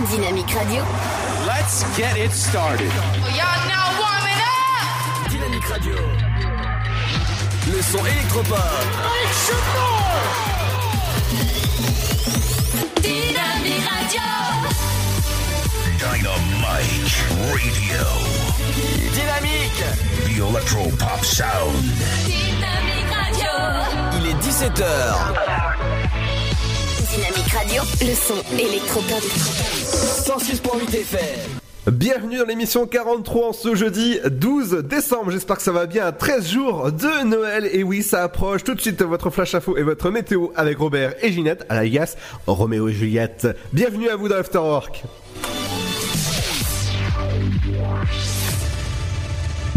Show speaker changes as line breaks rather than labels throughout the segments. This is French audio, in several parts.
Dynamique Radio.
Let's get it started.
Y'all now warming up.
Dynamique Radio. Le son électropop.
Dynamique Radio.
Dynamite Radio.
Dynamique.
The Electro Pop Sound.
Dynamique Radio.
Il est 17h.
Radio. Le son électropop.
106.8 FM.
Bienvenue dans l'émission 43 en ce jeudi 12 décembre. J'espère que ça va bien. 13 jours de Noël. Et oui, ça approche. Tout de suite, votre flash info et votre météo avec Robert et Ginette, alias Roméo et Juliette. Bienvenue à vous dans l'Afterwork.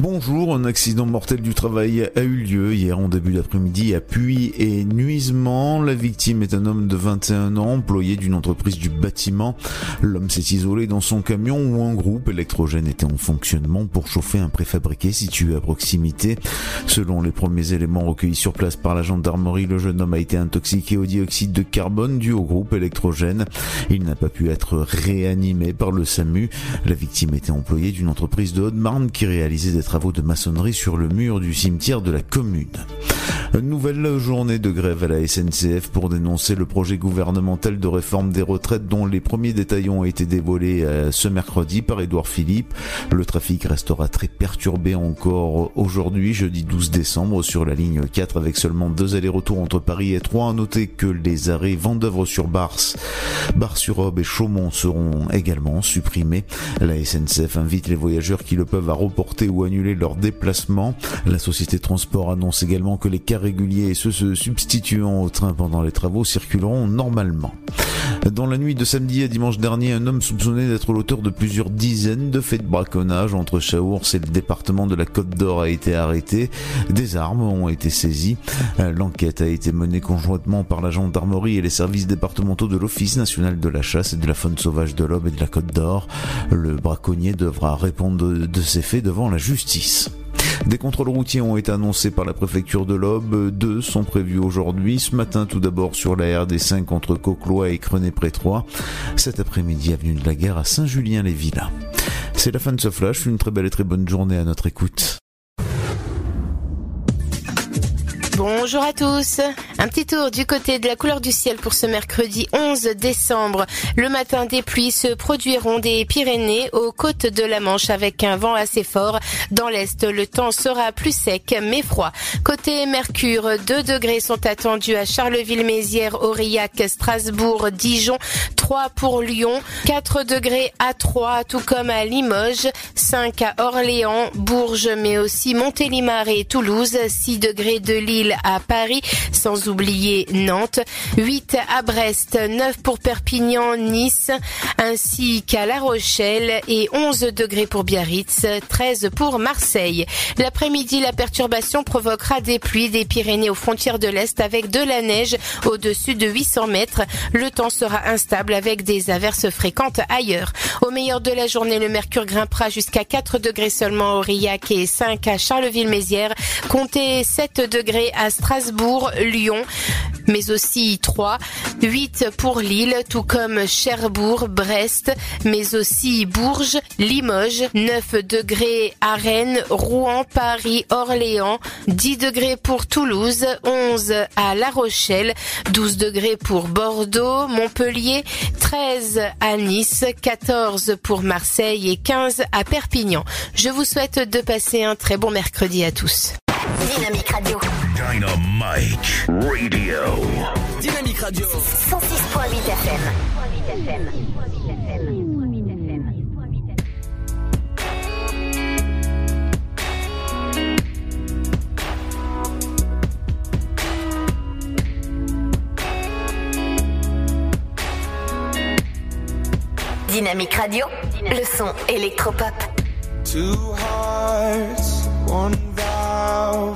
Bonjour, un accident mortel du travail a eu lieu hier en début d'après-midi à Puy et Nuisement. La victime est un homme de 21 ans, employé d'une entreprise du bâtiment. L'homme s'est isolé dans son camion où un groupe électrogène était en fonctionnement pour chauffer un préfabriqué situé à proximité. Selon les premiers éléments recueillis sur place par la gendarmerie, le jeune homme a été intoxiqué au dioxyde de carbone dû au groupe électrogène. Il n'a pas pu être réanimé par le SAMU. La victime était employée d'une entreprise de Haute-Marne qui réalisait des travaux de maçonnerie sur le mur du cimetière de la commune. Une nouvelle journée de grève à la SNCF pour dénoncer le projet gouvernemental de réforme des retraites dont les premiers détails ont été dévoilés euh, ce mercredi par Édouard Philippe. Le trafic restera très perturbé encore aujourd'hui, jeudi 12 décembre, sur la ligne 4 avec seulement deux allers-retours entre Paris et Troyes. À noter que les arrêts Vendœuvre sur Bars, Bar-sur-Aube et Chaumont seront également supprimés. La SNCF invite les voyageurs qui le peuvent à reporter ou annuler leur déplacement. La société de transport annonce également que les cars réguliers et ceux se substituant au train pendant les travaux circuleront normalement. Dans la nuit de samedi à dimanche dernier, un homme soupçonné d'être l'auteur de plusieurs dizaines de faits de braconnage entre Chaours et le département de la Côte d'Or a été arrêté. Des armes ont été saisies. L'enquête a été menée conjointement par la gendarmerie et les services départementaux de l'Office national de la chasse et de la faune sauvage de l'Aube et de la Côte d'Or. Le braconnier devra répondre de ces faits devant la justice. Des contrôles routiers ont été annoncés par la préfecture de l'Aube. Deux sont prévus aujourd'hui. Ce matin, tout d'abord sur la RD5 entre Coquelois et Crenay-Prétroy. Cet après-midi, avenue de la Gare à Saint-Julien-les-Villas. C'est la fin de ce flash. Une très belle et très bonne journée à notre écoute.
Bonjour à tous. Un petit tour du côté de la couleur du ciel pour ce mercredi 11 décembre. Le matin, des pluies se produiront des Pyrénées aux côtes de la Manche avec un vent assez fort. Dans l'est, le temps sera plus sec mais froid. Côté Mercure, 2 degrés sont attendus à Charleville-Mézières, Aurillac, Strasbourg, Dijon, 3 pour Lyon, 4 degrés à 3 tout comme à Limoges, 5 à Orléans, Bourges mais aussi Montélimar et Toulouse, 6 degrés de Lille à Paris, sans oublier Nantes, 8 à Brest, 9 pour Perpignan, Nice, ainsi qu'à La Rochelle et 11 degrés pour Biarritz, 13 pour Marseille. L'après-midi, la perturbation provoquera des pluies des Pyrénées aux frontières de l'Est avec de la neige au-dessus de 800 mètres. Le temps sera instable avec des averses fréquentes ailleurs. Au meilleur de la journée, le mercure grimpera jusqu'à 4 degrés seulement à Aurillac et 5 à Charleville-Mézières. Comptez 7 degrés à Strasbourg, Lyon, mais aussi 3, 8 pour Lille, tout comme Cherbourg, Brest, mais aussi Bourges, Limoges, 9 degrés à Rennes, Rouen, Paris, Orléans, 10 degrés pour Toulouse, 11 à La Rochelle, 12 degrés pour Bordeaux, Montpellier, 13 à Nice, 14 pour Marseille et 15 à Perpignan. Je vous souhaite de passer un très bon mercredi à tous.
Dynamique Radio.
Dynamite Radio.
Dynamique Radio.
106.8 FM. Dynamique Radio. Le son électropop.
Two hearts, one valve.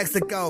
Mexico.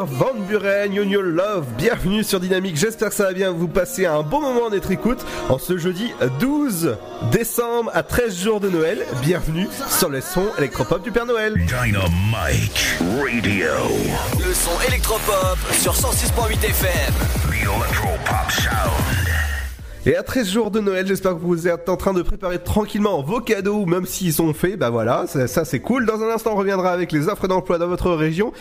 Van Buren, You New Love, bienvenue sur Dynamique, j'espère que ça va bien vous passer un bon moment en être écoute en ce jeudi 12 décembre à 13 jours de Noël, bienvenue sur le son électropop du Père Noël.
Dynamique Radio.
Le son électropop sur 106.8 FM.
The Electropop Sound.
Et à 13 jours de Noël, j'espère que vous êtes en train de préparer tranquillement vos cadeaux, même s'ils sont faits, bah voilà, ça, ça c'est cool. Dans un instant, on reviendra avec les offres d'emploi dans votre région.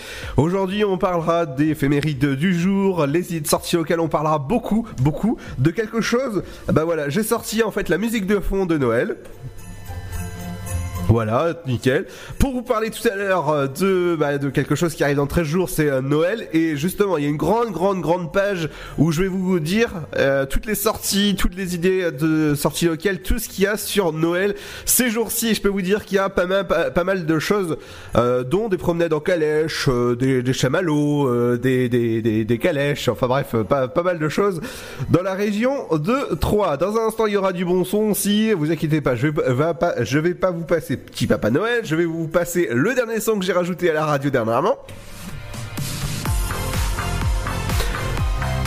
Aujourd'hui, on parlera des éphémérides du jour, les sorties auxquelles on parlera beaucoup, beaucoup de quelque chose. Bah voilà, j'ai sorti en fait la musique de fond de Noël. Voilà, nickel. Pour vous parler tout à l'heure euh, de, bah, de quelque chose qui arrive dans 13 jours, c'est euh, Noël. Et justement, il y a une grande, grande, grande page où je vais vous dire euh, toutes les sorties, toutes les idées de sorties locales, tout ce qu'il y a sur Noël. Ces jours-ci, je peux vous dire qu'il y a pas mal, pas, mal de choses, euh, dont des promenades en calèche, euh, des, des, chamallows, des, des, des, des, calèches, enfin bref, pas, pas mal de choses dans la région de Troyes. Dans un instant, il y aura du bon son. Si vous inquiétez pas, je vais, pas, je vais pas vous passer petit Papa Noël, je vais vous passer le dernier son que j'ai rajouté à la radio dernièrement.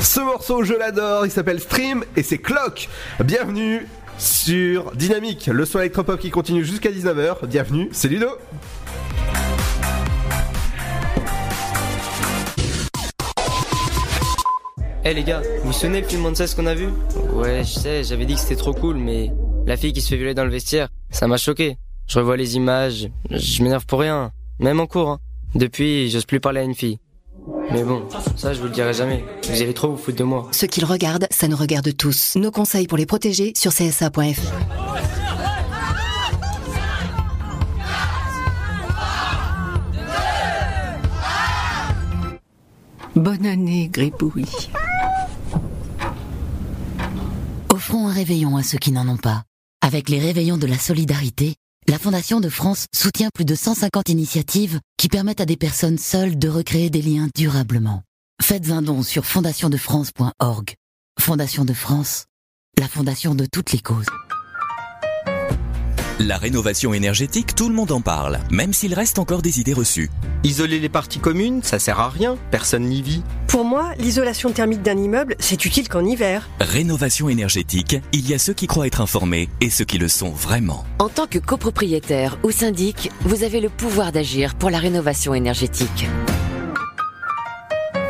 Ce morceau, je l'adore, il s'appelle Stream et c'est Clock. Bienvenue sur Dynamique, le son électropop qui continue jusqu'à 19h. Bienvenue, c'est Ludo.
Eh hey les gars, vous vous souvenez le film ce qu'on a vu? Ouais, je sais, j'avais dit que c'était trop cool, mais la fille qui se fait violer dans le vestiaire, ça m'a choqué. Je revois les images, je m'énerve pour rien, même en cours. Hein. Depuis, j'ose plus parler à une fille. Mais bon, ça je vous le dirai jamais. Vous allez trop vous foutre de moi.
Ce qu'ils regardent, ça nous regarde tous. Nos conseils pour les protéger sur csa.fr. Bonne année, Gribouille.
Offrons un réveillon à ceux qui n'en ont pas. Avec les réveillons de la solidarité, la Fondation de France soutient plus de 150 initiatives qui permettent à des personnes seules de recréer des liens durablement. Faites un don sur fondationdefrance.org. Fondation de France, la fondation de toutes les causes.
La rénovation énergétique, tout le monde en parle, même s'il reste encore des idées reçues.
Isoler les parties communes, ça sert à rien, personne n'y vit.
Pour moi, l'isolation thermique d'un immeuble, c'est utile qu'en hiver.
Rénovation énergétique, il y a ceux qui croient être informés et ceux qui le sont vraiment.
En tant que copropriétaire ou syndic, vous avez le pouvoir d'agir pour la rénovation énergétique.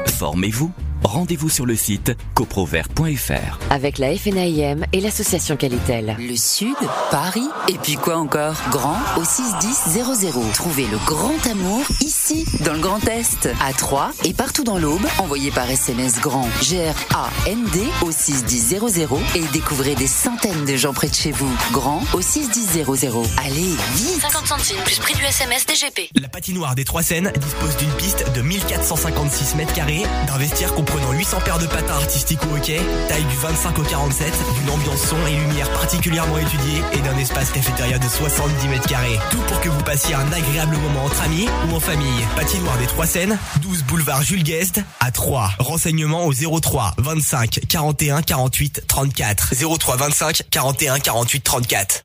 Formez-vous rendez-vous sur le site coprovert.fr.
Avec la FNAIM et l'association Qualitel.
Le Sud, Paris, et puis quoi encore? Grand au 61000. Trouvez le grand amour ici, dans le Grand Est, à Troyes et partout dans l'Aube. Envoyez par SMS grand G-R-A-N-D au 61000 et découvrez des centaines de gens près de chez vous. Grand au 61000. Allez, vite
50 centimes plus prix du SMS DGP.
La patinoire des Trois Seines dispose d'une piste de 1456 mètres carrés, d'un vestiaire comprenant 800 paires de patins artistiques au hockey, taille du 25 au 47, d'une ambiance son et lumière particulièrement étudiée et d'un espace cafétéria de 70 mètres carrés. Tout pour que vous passiez un agréable moment entre amis ou en famille. Patinoire des Trois Seines, 12 boulevard Jules Guest à 3. Renseignements au 03 25 41 48 34. 03 25 41 48 34.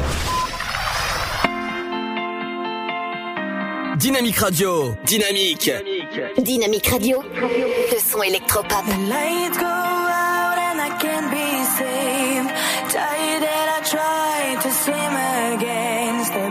Dynamique Radio. Dynamique.
Dynamique Radio. Le son électropop.
The lights go out and I can't be saved. Tired that I tried to swim against the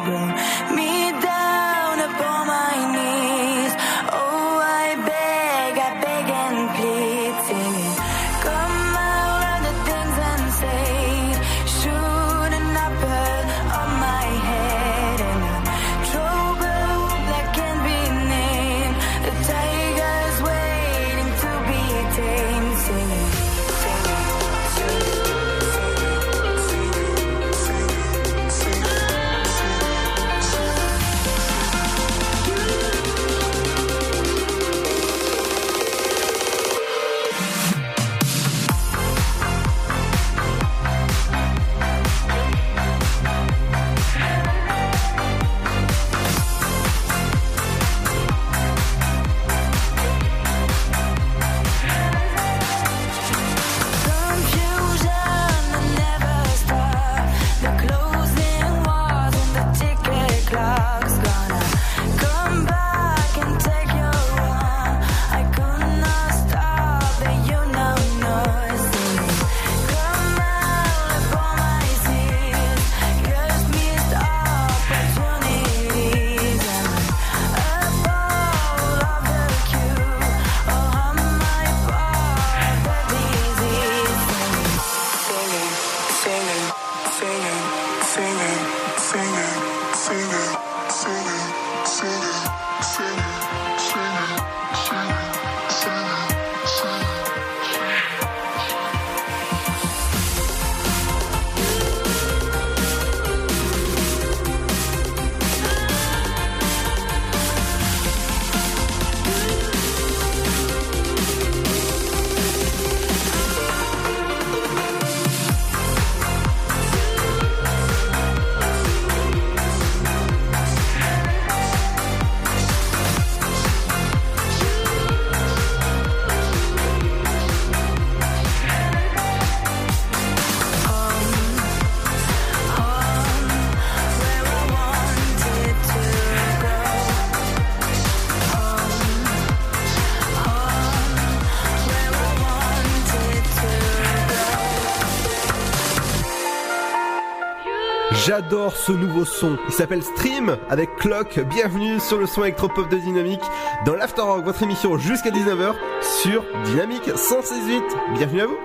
J'adore ce nouveau son. Il s'appelle Stream avec Clock. Bienvenue sur le son électropop de Dynamique dans l'After Rock, votre émission jusqu'à 19h sur Dynamique 168. Bienvenue à vous.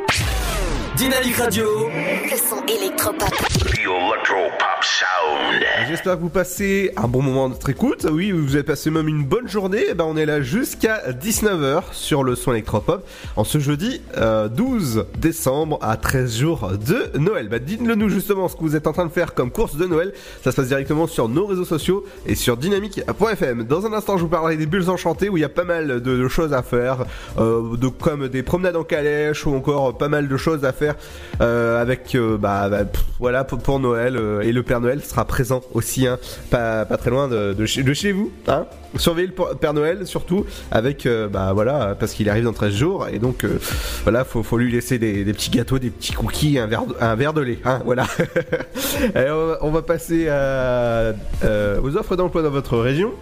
Dynamique Radio.
Le son électropop.
J'espère que vous passez un bon moment de votre écoute. Oui, vous avez passé même une bonne journée. Eh ben, on est là jusqu'à 19h sur le son électropop en ce jeudi euh, 12 décembre à 13 jours de Noël. Bah, dites-le nous justement ce que vous êtes en train de faire comme course de Noël. Ça se passe directement sur nos réseaux sociaux et sur dynamique.fm. Dans un instant, je vous parlerai des bulles enchantées où il y a pas mal de, choses à faire, euh, comme des promenades en calèche ou encore pas mal de choses à faire euh, avec euh, bah, bah, voilà pour, pour Noël euh, et le Père Noël sera présent aussi hein, pas, pas très loin de, de, chez, de chez vous hein. surveillez le Père Noël surtout avec euh, bah voilà parce qu'il arrive dans 13 jours et donc euh, voilà faut, faut lui laisser des, des petits gâteaux des petits cookies un verre un verre de lait hein, voilà on, va, passer euh, aux offres d'emploi dans votre région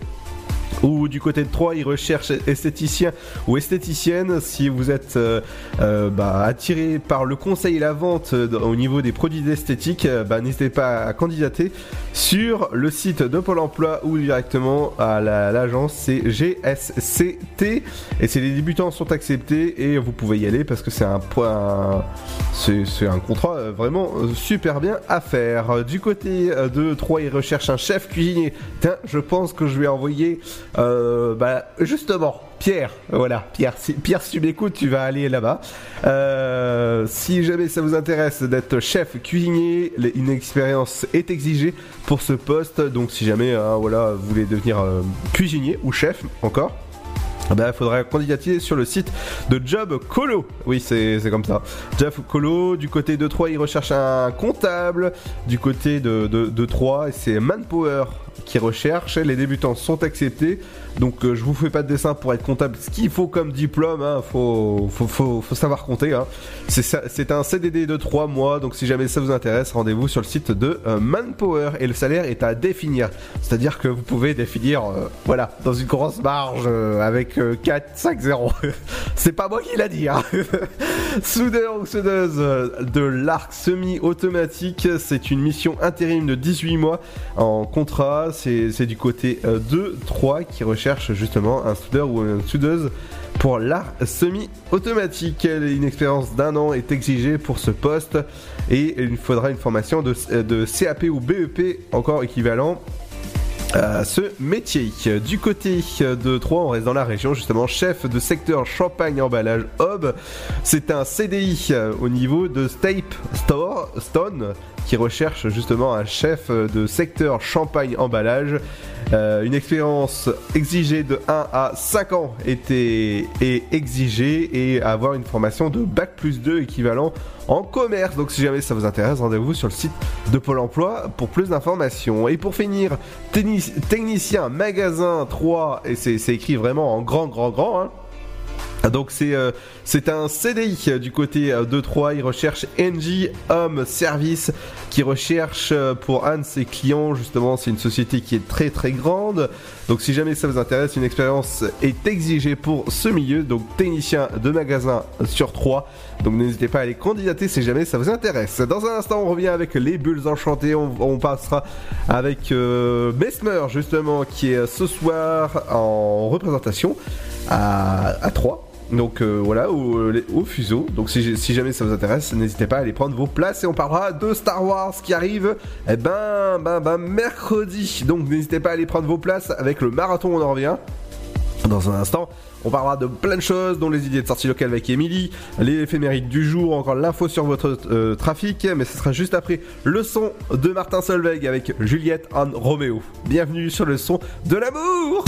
ou du côté de Troyes, ils recherchent esthéticien ou esthéticienne. Si vous êtes euh, euh, bah, attiré par le conseil et la vente euh, au niveau des produits d'esthétique, euh, bah, n'hésitez pas à candidater sur le site de Pôle Emploi ou directement à la- l'agence. C'est GSCT et c'est les débutants sont acceptés et vous pouvez y aller parce que c'est un point, c'est un contrat vraiment super bien à faire. Du côté de Troyes, ils recherchent un chef cuisinier. Tiens, je pense que je vais envoyer euh, bah, justement, Pierre, voilà, Pierre, si, Pierre, si tu m'écoutes, tu vas aller là-bas. Euh, si jamais ça vous intéresse d'être chef cuisinier, une expérience est exigée pour ce poste. Donc, si jamais, hein, voilà, vous voulez devenir euh, cuisinier ou chef encore. Il ben, faudra candidater sur le site de Job Colo. Oui, c'est comme ça. Job Colo, du côté de 3, il recherche un comptable. Du côté de, de, de 3, c'est Manpower qui recherche. Les débutants sont acceptés. Donc euh, je vous fais pas de dessin pour être comptable. Ce qu'il faut comme diplôme, hein, faut, savoir compter. Hein. C'est un CDD de 3 mois. Donc si jamais ça vous intéresse, rendez-vous sur le site de euh, Manpower. Et le salaire est à définir. C'est-à-dire que vous pouvez définir, euh, voilà, dans une grosse marge euh, avec euh, 4, 5, 0. C'est pas moi qui l'a dit. Hein. Soudeur ou soudeuse de l'arc semi-automatique, c'est une mission intérim de 18 mois en contrat. C'est du côté euh, 2-3 qui recherche justement un soudeur ou une soudeuse pour l'arc semi-automatique. Une expérience d'un an est exigée pour ce poste et il faudra une formation de, de CAP ou BEP encore équivalent ce métier. Du côté de Troyes, on reste dans la région, justement, chef de secteur champagne emballage Hob. C'est un CDI euh, au niveau de Stape Store, Stone qui recherche justement un chef de secteur champagne emballage. Euh, une expérience exigée de 1 à 5 ans était, est exigée et avoir une formation de Bac plus 2 équivalent en commerce. Donc si jamais ça vous intéresse, rendez-vous sur le site de Pôle Emploi pour plus d'informations. Et pour finir, technicien magasin 3, et c'est c'est écrit vraiment en grand, grand, grand. Hein. Donc c'est euh, c'est un CDI euh, du côté euh, de 3, il recherche NG Home Service qui recherche euh, pour un de ses clients justement, c'est une société qui est très très grande. Donc si jamais ça vous intéresse, une expérience est exigée pour ce milieu, donc technicien de magasin sur 3. Donc n'hésitez pas à aller candidater si jamais ça vous intéresse. Dans un instant, on revient avec les bulles enchantées, on, on passera avec euh, Mesmer justement qui est ce soir en représentation à, à 3. Donc euh, voilà, au, au fuseau. Donc si, jamais ça vous intéresse, n'hésitez pas à aller prendre vos places et on parlera de Star Wars qui arrive eh ben, ben, ben mercredi. Donc n'hésitez pas à aller prendre vos places avec le marathon, on en revient. Dans un instant, on parlera de plein de choses, dont les idées de sortie locale avec Emily, les éphémérides du jour, encore l'info sur votre euh, trafic, mais ce sera juste après le son de Martin Solveig avec Juliette Anne Roméo. Bienvenue sur le son de l'amour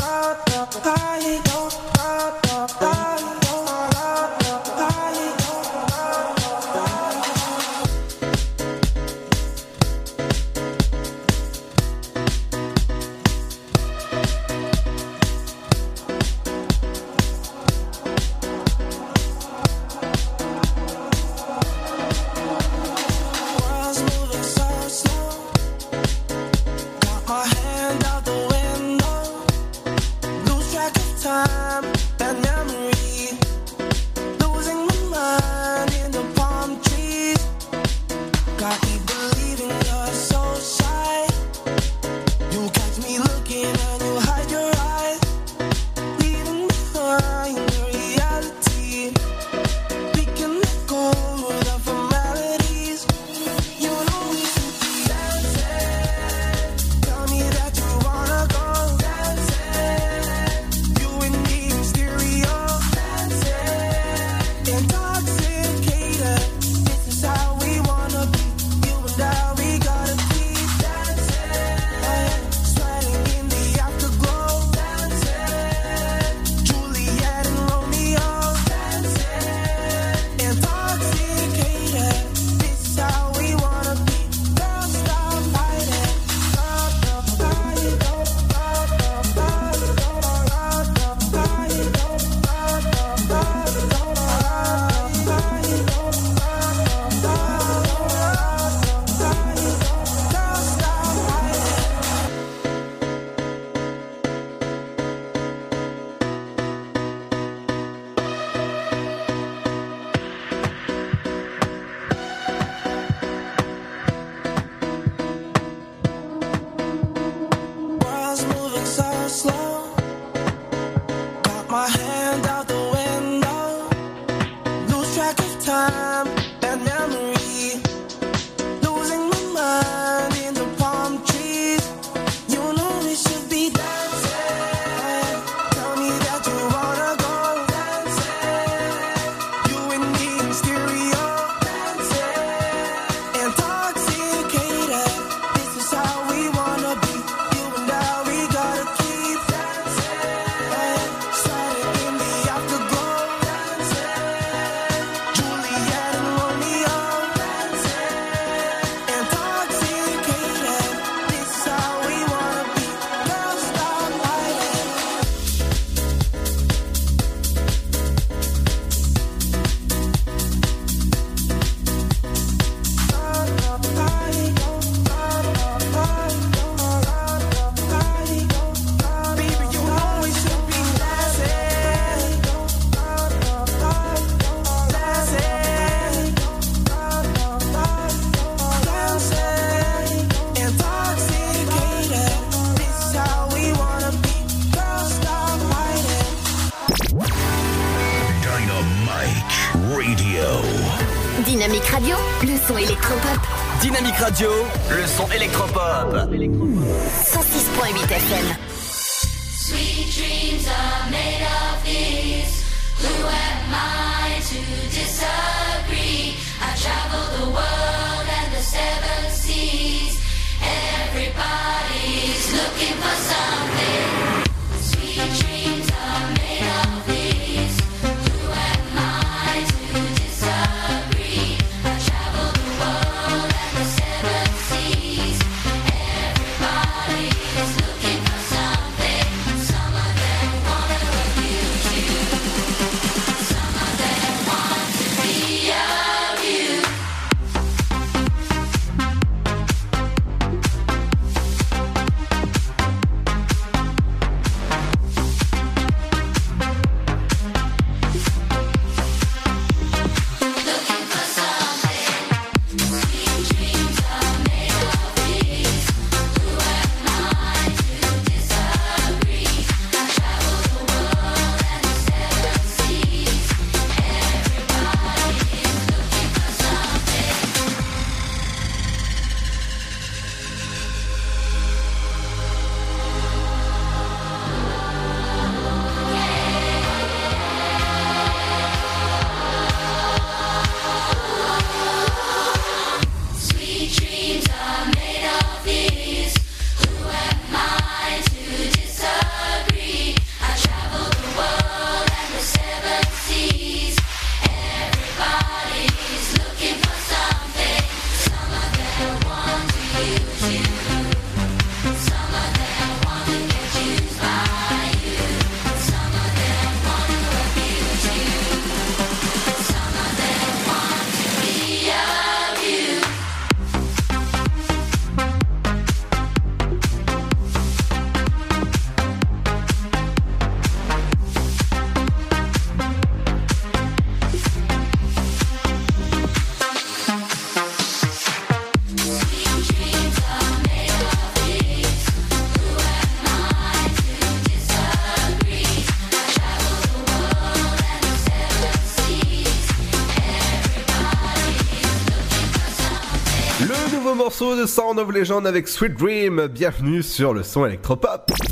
morceau de Sound of Legend avec Sweet Dream. Bienvenue sur le son électropop.
Dynamite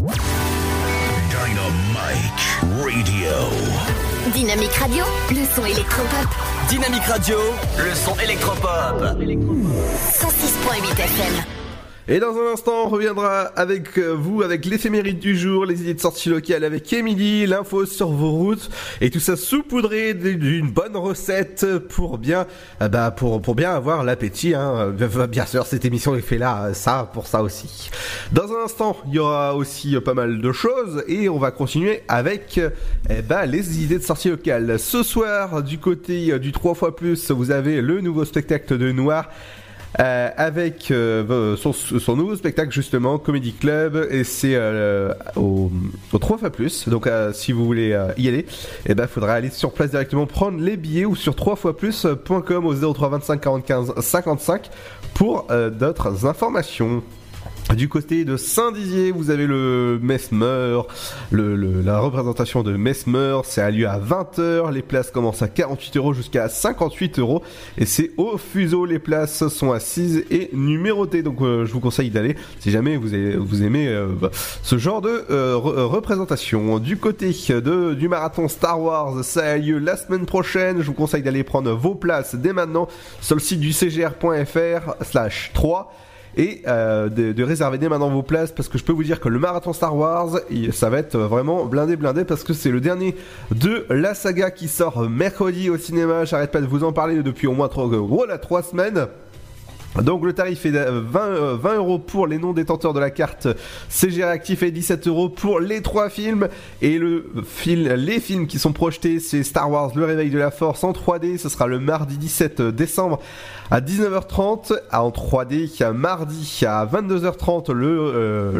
Radio.
Dynamique Radio, le son électropop.
Dynamique Radio, le son électropop.
106.8 FM.
Et dans un instant, on reviendra avec euh, vous avec l'éphéméride du jour, les idées de sortie locale avec Emily, l'info sur vos routes et tout ça saupoudré d'une bonne recette pour bien, euh, bah pour pour bien avoir l'appétit. Hein. Euh, Bien sûr, cette émission est fait là, ça pour ça aussi. Dans un instant, il y aura aussi pas mal de choses et on va continuer avec eh ben, les idées de sortie locale. Ce soir, du côté du 3 fois plus, vous avez le nouveau spectacle de Noir. Euh, avec euh, son, nouveau spectacle justement Comedy Club et c'est euh, au, au 3 fois plus. Donc si vous voulez y aller et ben faudra aller sur place directement prendre les billets ou sur 3 fois plus.com au 03 25 45 55 pour d'autres informations du côté de Saint-Dizier, vous avez le Mesmer, le, la représentation de Mesmer, c'est a lieu à 20h, les places commencent à 48 euros jusqu'à 58 euros, et c'est au fuseau, les places sont assises et numérotées, donc euh, je vous conseille d'aller si jamais vous, aimez euh, ce genre de euh, représentation. Du côté de, du marathon Star Wars, ça a lieu la semaine prochaine, je vous conseille d'aller prendre vos places dès maintenant sur le site du cgr.fr slash 3 et euh, de, de réserver dès maintenant vos places parce que je peux vous dire que le marathon Star Wars ça va être vraiment blindé blindé parce que c'est le dernier de la saga qui sort mercredi au cinéma. J'arrête pas de vous en parler depuis au moins trois, gros là trois semaines donc le tarif est de 20, euh, 20 euros pour les non détenteurs de la carte CG Réactif et 17 euros pour les trois films. Et le fil, les films qui sont projetés c'est Star Wars Le Réveil de la Force en 3D ce sera le mardi 17 décembre à 19h30 en 3D mardi à 22h30 le, euh,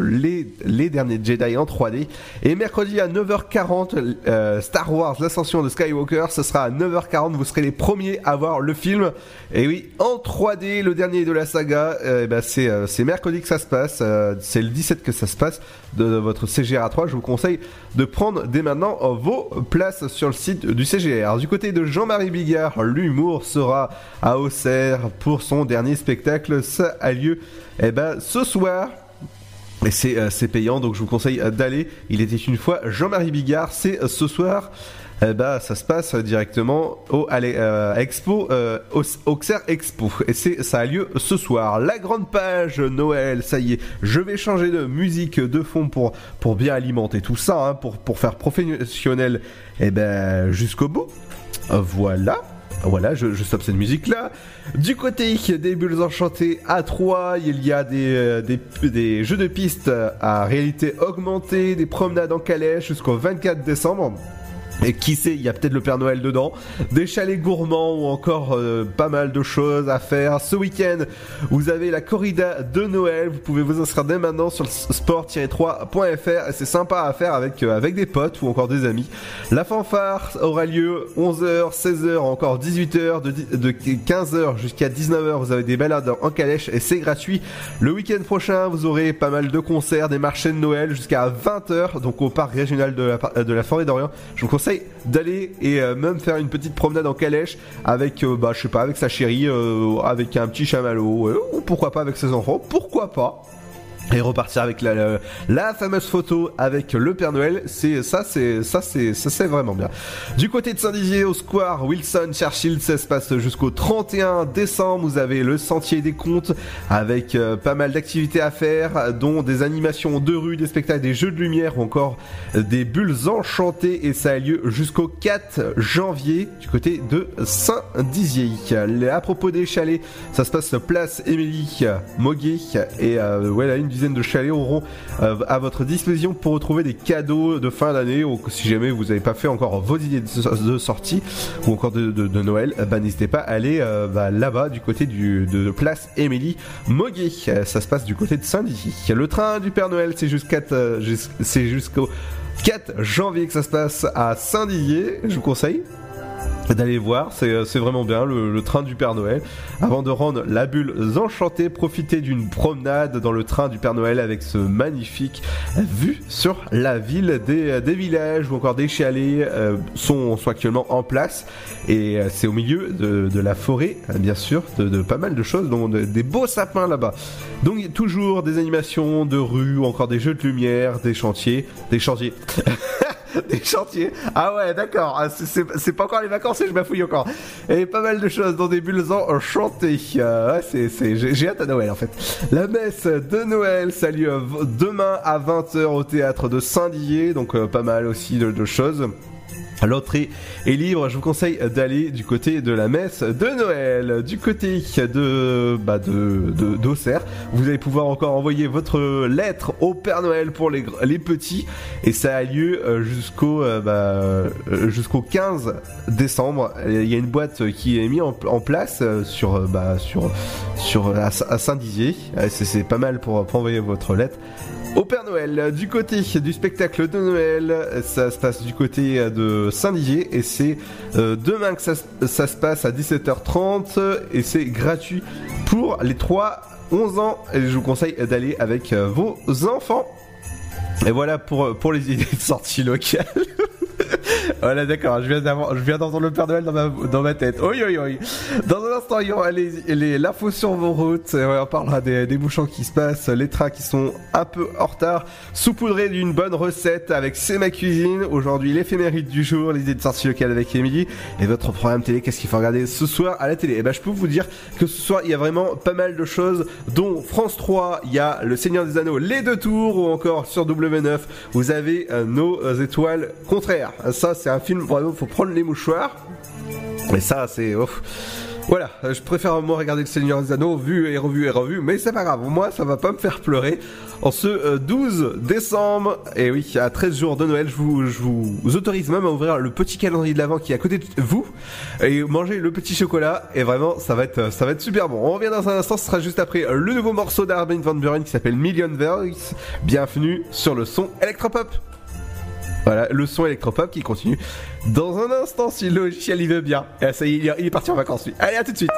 les, derniers Jedi en 3D et mercredi à 9h40 euh, Star Wars l'ascension de Skywalker. Ce sera à 9h40 vous serez les premiers à voir le film. Et oui en 3D le dernier de la saga, euh, eh ben, c'est euh, c'est mercredi que ça se passe, euh, c'est le 17 que ça se passe de, votre CGR 3. Je vous conseille de prendre dès maintenant vos places sur le site du CGR. Du côté de Jean-Marie Bigard, l'humour sera à Auxerre pour son dernier spectacle. Ça a lieu eh ben, ce soir. Et c'est payant, donc je vous conseille d'aller. Il était une fois Jean-Marie Bigard, c'est ce soir. Eh ben, ça se passe directement au allez, euh, Expo, euh, au Auxerre Expo. Et c'est, ça a lieu ce soir. La grande page Noël, ça y est. Je vais changer de musique de fond pour, pour bien alimenter tout ça, hein, pour, pour faire professionnel, eh ben, jusqu'au bout. Voilà. Voilà, je, stoppe cette musique-là. Du côté des bulles enchantées à 3, il y a des, euh, des, des jeux de pistes à réalité augmentée, des promenades en calèche jusqu'au 24 décembre. Et qui sait, il y a peut-être le Père Noël dedans, des chalets gourmands ou encore euh, pas mal de choses à faire. Ce week-end, vous avez la corrida de Noël. Vous pouvez vous inscrire dès maintenant sur le sport-3.fr. Et C'est sympa à faire avec, euh, avec des potes ou encore des amis. La fanfare aura lieu 11h, 16h, encore 18h, de, de 15h jusqu'à 19h. Vous avez des balades en calèche et c'est gratuit. Le week-end prochain, vous aurez pas mal de concerts, des marchés de Noël jusqu'à 20h, donc au parc régional de la, de la forêt d'Orient. Je vous conseille d'aller et euh, même faire une petite promenade en calèche avec, euh, bah, je sais pas, avec sa chérie, euh, avec un petit chamallow, ou pourquoi pas avec ses enfants, pourquoi pas. Et repartir avec la, la, la fameuse photo avec le Père Noël, c'est ça, c'est ça, c'est ça, c'est vraiment bien. Du côté de Saint-Dizier, au Square Wilson Churchill, ça se passe jusqu'au 31 décembre. Vous avez le Sentier des Contes avec euh, pas mal d'activités à faire, dont des animations de rue, des spectacles, des jeux de lumière ou encore euh, des bulles enchantées. Et ça a lieu jusqu'au 4 janvier du côté de Saint-Dizier. À propos des chalets, ça se passe place Émilie Moguet et euh, une de chalets auront euh, à votre disposition pour retrouver des cadeaux de fin d'année ou si jamais vous n'avez pas fait encore vos idées de, sortie ou encore de, Noël, euh, bah, n'hésitez pas à aller euh, bah, là-bas du côté de place Émilie Moguet. Ça se passe du côté de Saint-Dizier. Le train du Père Noël, c'est jusqu'à jus- c'est jusqu'au 4 janvier que ça se passe à Saint-Dizier. Je vous conseille d'aller voir, c'est euh, c'est vraiment bien le, le train du Père Noël. Avant de rendre la bulle enchantée, profitez d'une promenade dans le train du Père Noël avec ce magnifique vue sur la ville des, des villages ou encore des chalets euh, sont, sont actuellement en place et euh, c'est au milieu de, de la forêt, euh, bien sûr, de, de pas mal de choses, dont de- des beaux sapins là-bas. Donc toujours des animations de rue ou encore des jeux de lumière, des chantiers, des chantiers. des chantiers. Ah ouais, d'accord. Ah, c'est- pas encore les vacances et je bafouille encore. Et pas mal de choses dans des bulles enchantées. Euh, c'est, j'ai hâte à Noël en fait. La messe de Noël, ça demain à 20h au théâtre de Saint-Dié. Donc euh, pas mal aussi de choses. L'entrée est libre, je vous conseille d'aller du côté de la messe de Noël. Du côté de bah d'Auxerre, vous allez pouvoir encore envoyer votre lettre au Père Noël pour les, les petits et ça a lieu euh, jusqu'au euh, bah, euh, jusqu'au 15 décembre. Il y a une boîte qui est mise en, place sur bah, sur sur à, Saint-Dizier. C'est pas mal pour envoyer votre lettre. Au Père Noël, du côté du spectacle de Noël, ça se passe du côté de Saint-Dizier et c'est euh, demain que ça, se- passe à 17h30 et c'est gratuit pour les 3-11 ans et je vous conseille d'aller avec euh, vos enfants. Et voilà pour, pour les idées de sortie locale. voilà, d'accord, je viens d'avoir, je viens d'entendre le Père Noël dans ma, dans ma tête. Oui, oui, oui. Dans un instant, il y aura les, les, l'info sur vos routes. On parlera des, des bouchons qui se passent, les trains qui sont un peu en retard, saupoudrés d'une bonne recette avec C'est ma cuisine. Aujourd'hui, l'éphéméride du jour, les idées de sortie locale avec Émilie. Et votre programme télé, qu'est-ce qu'il faut regarder ce soir à la télé? Et ben, je peux vous dire que ce soir, il y a vraiment pas mal de choses, dont France 3, il y a Le Seigneur des Anneaux, les deux tours, ou encore sur W9, vous avez euh, nos euh, étoiles contraires. Ça, c'est un film, vraiment, faut prendre les mouchoirs. Mais ça, c'est... ouf. Voilà, euh, je préfère moi regarder le Seigneur des Anneaux, vu et revu et revu, mais c'est pas grave, moi ça va pas me faire pleurer. En ce euh, 12 décembre, et oui, à 13 jours de Noël, je vous, autorise même à ouvrir le petit calendrier de l'Avent qui est à côté de vous, et manger le petit chocolat, et vraiment, ça va être, ça va être super bon. On revient dans un instant, ce sera juste après euh, le nouveau morceau d'Armin Van Buren qui s'appelle Million Voice. Bienvenue sur le son électropop. Voilà, le son électropop qui continue dans un instant si le logiciel il veut bien. Et ça y est, il est- parti en vacances lui. Allez, à tout de suite.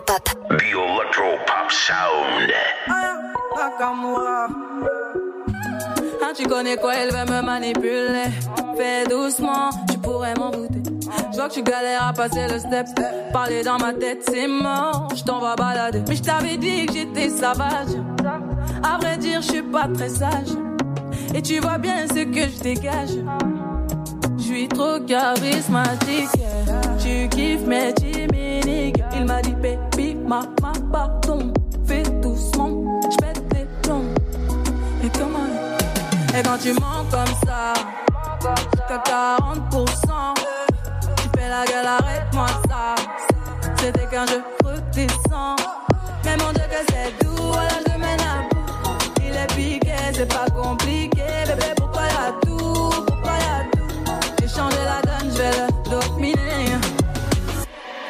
Électropop.
The Electropop Sound.
Nakamura. Ah, tu connais quoi, elle veut me manipuler. Fais doucement, tu pourrais m'en douter. Je vois que tu galères à passer le step. Parler dans ma tête, c'est mort. Je t'en vais balader. Mais je t'avais dit que j'étais sauvage. À vrai dire, je suis pas très sage. Et tu vois bien ce que je dégage. Je suis trop charismatique. Tu kiffes mes timides. Il m'a dit, ma, pardon. Fais doucement, je pète les plombs. Et comment Et quand tu mens comme ça, t'as 40%. Tu fais la gueule, arrête-moi ça. C'était qu'un jeu redescend. Mais mon Dieu que c'est doux, voilà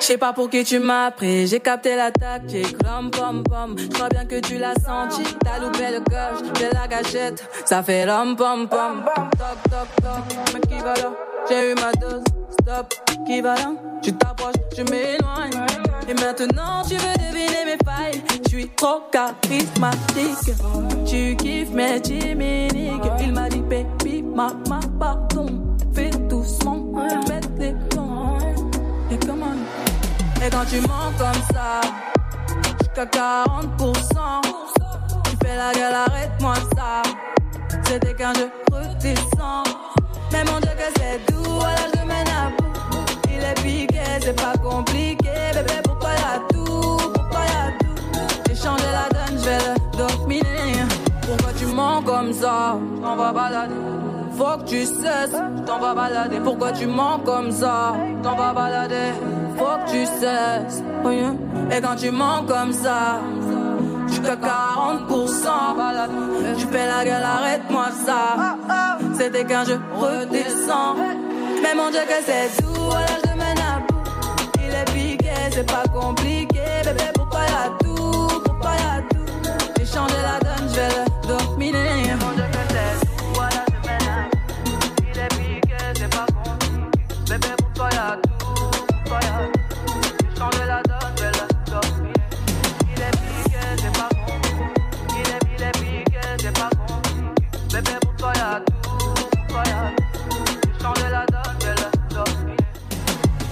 Je sais pas pour qui tu m'as pris, j'ai capté la tactique, rom pom pom. Je crois bien que tu l'as senti, t'as loupé le coche de la gâchette, ça fait rom pom pom. Toc toc toc, mais qui va là? J'ai eu ma dose, stop, qui va là? Tu t'approches, tu m'éloignes. Et maintenant tu veux deviner mes failles, je suis trop charismatique. Tu kiffes mes chimiques, il m'a dit baby, maman, pardon. Fais doucement, et quand tu mens comme ça, jusqu'à 40%, tu fais la gueule, arrête-moi ça. C'était qu'un jeu redescend. Mais mon Dieu que c'est doux, voilà je mène à bout. Il est piqué, c'est pas compliqué. Bébé, pourquoi y'a tout Pourquoi y'a tout? J'ai changé la donne, je vais le dominer. Pourquoi tu mens comme ça? On va balader. Faut que tu cesses, t'en vas balader. Pourquoi tu mens comme ça? T'en vas balader. Faut que tu cesses. yeah. Et quand tu mens comme ça, jusqu'à 40%, balade. Tu fais la gueule, arrête-moi ça. C'était qu'un jeu redescend. Mais mon Dieu que c'est doux, voilà je mène à bout. Il est piqué, c'est pas compliqué. Bébé, pourquoi y'a tout? Pourquoi y'a tout? J'ai changé la donne, je vais le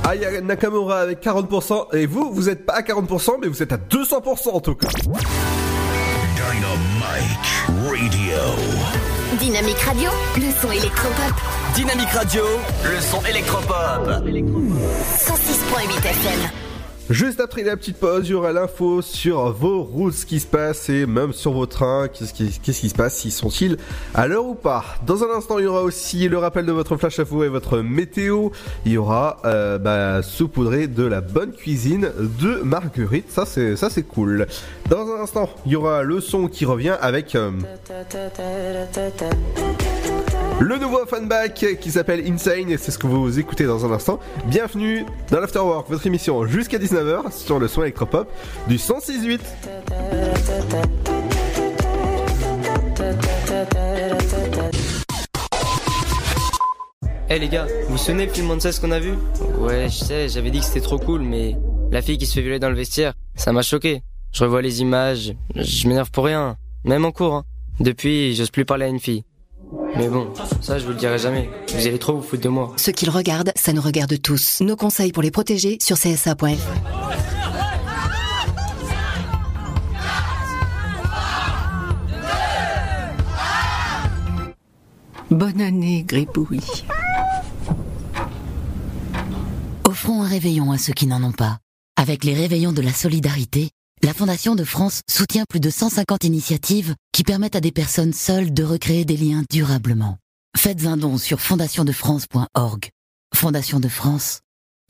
Aya Nakamura avec 40%. Et vous, vous êtes pas à 40%, mais vous êtes à 200% en tout cas.
Dynamite Radio.
Dynamique Radio, le son électropop.
Dynamique Radio, le son électropop.
106.8 FM.
Juste après la petite pause, il y aura l'info sur vos routes, ce qui se passe et même sur vos trains, qu'est-ce qui, se passe, s'ils sont-ils à l'heure ou pas? Dans un instant, il y aura aussi le rappel de votre flash info et votre météo. Il y aura euh, bah, saupoudré de la bonne cuisine de Marguerite. Ça c'est ça c'est cool. Dans un instant, il y aura le son qui revient avec euh, le nouveau fanback qui s'appelle Insane c'est ce que vous écoutez dans un instant. Bienvenue dans l'Afterwork, votre émission jusqu'à 19h sur le son électropop du 106.8.
Eh les gars, vous vous souvenez le film Monsters qu'on a vu? Ouais, je sais, j'avais dit que c'était trop cool, mais la fille qui se fait violer dans le vestiaire, ça m'a choqué. Je revois les images, je m'énerve pour rien, même en cours. Hein. Depuis, j'ose plus parler à une fille. Mais bon, ça je vous le dirai jamais. Vous allez trop vous foutre de moi.
Ce qu'ils regardent, ça nous regarde tous. Nos conseils pour les protéger sur csa.fr.
Bonne année, Gribouille.
Offrons un réveillon à ceux qui n'en ont pas. Avec les réveillons de la solidarité, la Fondation de France soutient plus de 150 initiatives qui permettent à des personnes seules de recréer des liens durablement. Faites un don sur fondationdefrance.org. Fondation de France,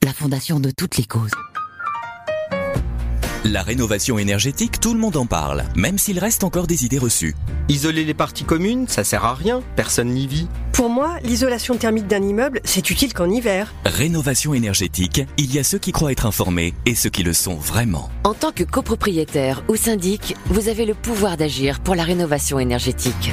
la fondation de toutes les causes.
La rénovation énergétique, tout le monde en parle, même s'il reste encore des idées reçues.
Isoler les parties communes, ça sert à rien, personne n'y vit.
Pour moi, l'isolation thermique d'un immeuble, c'est utile qu'en hiver.
Rénovation énergétique, il y a ceux qui croient être informés et ceux qui le sont vraiment.
En tant que copropriétaire ou syndic, vous avez le pouvoir d'agir pour la rénovation énergétique.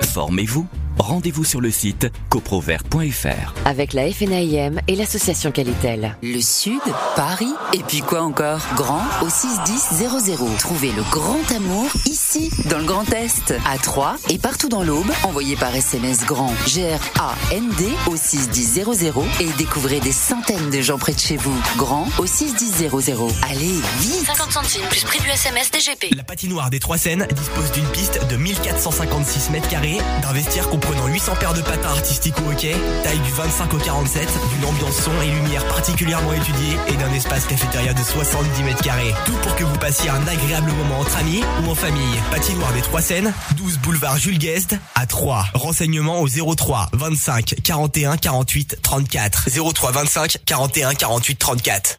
Formez-vous Rendez-vous sur le site coprovert.fr.
Avec la FNAIM et l'association Qualitel.
Le Sud, Paris, et puis quoi encore? Grand au 61000. Trouvez le grand amour ici, dans le Grand Est, à Troyes et partout dans l'Aube. Envoyez par SMS grand G-R-A-N-D au 61000 et découvrez des centaines de gens près de chez vous. Grand au 61000. Allez, vite
50 centimes plus prix du SMS DGP.
La patinoire des Trois Seines dispose d'une piste de 1456 mètres carrés, d'un vestiaire comprenant 800 paires de patins artistiques ou hockey, taille du 25 au 47, d'une ambiance son et lumière particulièrement étudiée et d'un espace cafétéria de 70 mètres carrés. Tout pour que vous passiez un agréable moment entre amis ou en famille. Patinoire des Trois Seines, 12 boulevard Jules Guest à 3. Renseignements au 03 25 41 48 34. 03 25 41 48 34.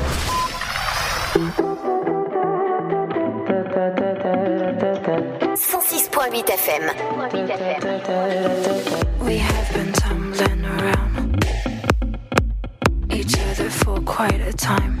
106.8 FM.
We have been tumbling around each other for quite a time.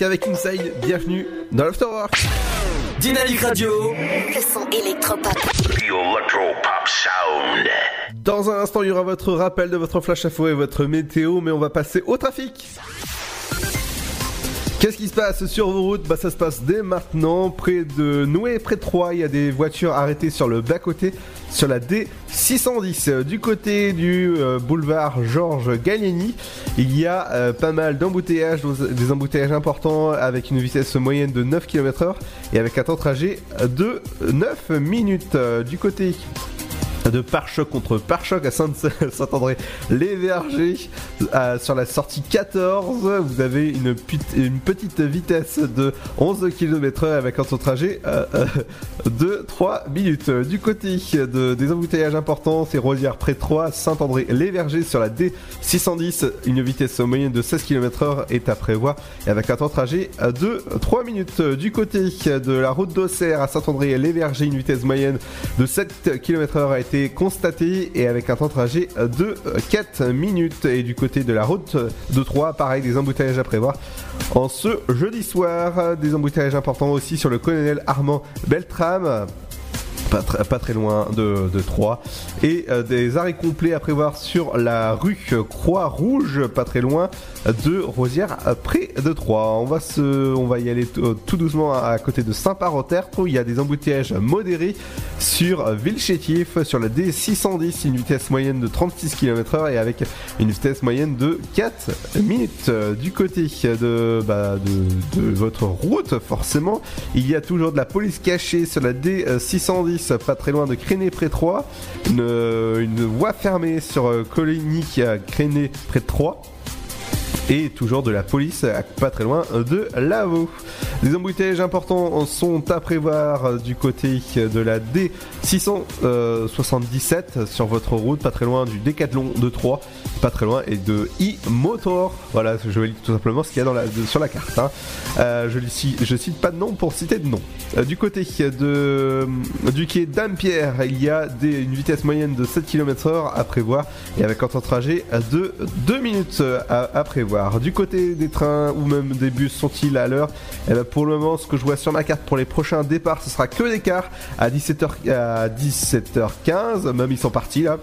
Avec Inside, bienvenue dans l'Afterwork.
Dynamique Radio.
Le son électropop.
The Electro Pop Sound.
Dans un instant, il y aura votre rappel de votre flash info et votre météo, mais on va passer au trafic. Qu'est-ce qui se passe sur vos routes? Bah ça se passe dès maintenant, près de Noué, près de Troyes, il y a des voitures arrêtées sur le bas-côté, sur la D610. Euh, Du côté du euh, boulevard Georges Gallieni, il y a euh, pas mal d'embouteillages, des embouteillages importants avec une vitesse moyenne de 9 km/h et avec un temps de trajet de 9 minutes. Euh, Du côté de pare-choc contre pare-choc à Saint- Saint-André-les-Vergers euh, sur la sortie 14 vous avez une, une petite vitesse de 11 km avec un temps de trajet euh, euh, de 3 minutes. Du côté de, des embouteillages importants c'est Rosière près de 3 Saint-André-les-Vergers sur la D610 une vitesse moyenne de 16 km heure est à prévoir et avec un temps de trajet de 3 minutes. Du côté de la route d'Auxerre à Saint-André-les-Vergers une vitesse moyenne de 7 km heure a été constatée et avec un temps de trajet de 4 minutes. Et du côté de la route de Troyes pareil des embouteillages à prévoir en ce jeudi soir. Des embouteillages importants aussi sur le colonel Armand Beltrame pas, tr- pas très loin de, Troyes. Et euh, des arrêts complets à prévoir sur la rue Croix-Rouge pas très loin de Rosière près de Troyes. On va se on va y aller euh, tout doucement à, côté de Saint-Parotère où il y a des embouteillages modérés sur Villechétif sur la D610 une vitesse moyenne de 36 km heure et avec une vitesse moyenne de 4 minutes. Du côté bah, de votre route forcément il y a toujours de la police cachée sur la D610 pas très loin de Créné près de Troyes une, une voie fermée sur euh, Coligny qui a Créné près de Troyes et toujours de la police pas très loin de Lavaux. Les embouteillages importants sont à prévoir euh, du côté de la D677 sur votre route, pas très loin du Décathlon de Troyes, pas très loin et de e-motor. Voilà, je vais lire tout simplement ce qu'il y a sur la carte. hein. Euh, je, lis- je cite pas de nom pour citer de nom. Euh, du côté de, du quai Dampierre, il y a une vitesse moyenne de 7 km/h à prévoir et avec un temps de trajet de 2 minutes à, à prévoir. Du côté des trains ou même des bus sont-ils à l'heure? Eh ben, Pour le moment, ce que je vois sur ma carte pour les prochains départs, ce sera que des cars à 17h, à 17h15. Même ils sont partis là.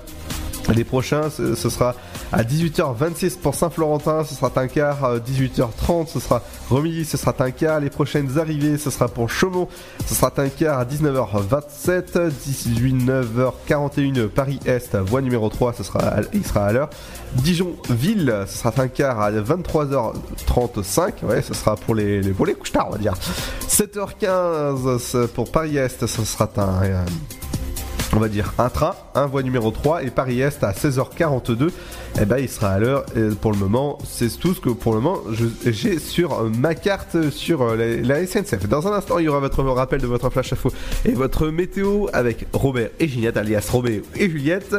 Les prochains, ce, sera à 18h26 pour Saint-Florentin, ce sera un quart, euh, 18h30, ce sera Romilly, ce sera un quart, les prochaines arrivées, ce sera pour Chaumont, ce sera un quart à 19h27, 19h41 Paris-Est, voie numéro 3, ce sera, il sera à l'heure. Dijon-Ville, ce sera un quart à 23h35, ouais, ce sera pour les, les, pour les couches on va dire. 7h15 c'est pour Paris-Est, ce sera un- on va dire un train, un voie numéro 3 et Paris-Est à 16h42 et ben il sera à l'heure et pour le moment c'est tout ce que pour le moment j'ai sur euh, ma carte sur euh, la, SNCF dans un instant il y aura votre rappel de votre flash info et votre météo avec Robert et Juliette alias Roméo et Juliette.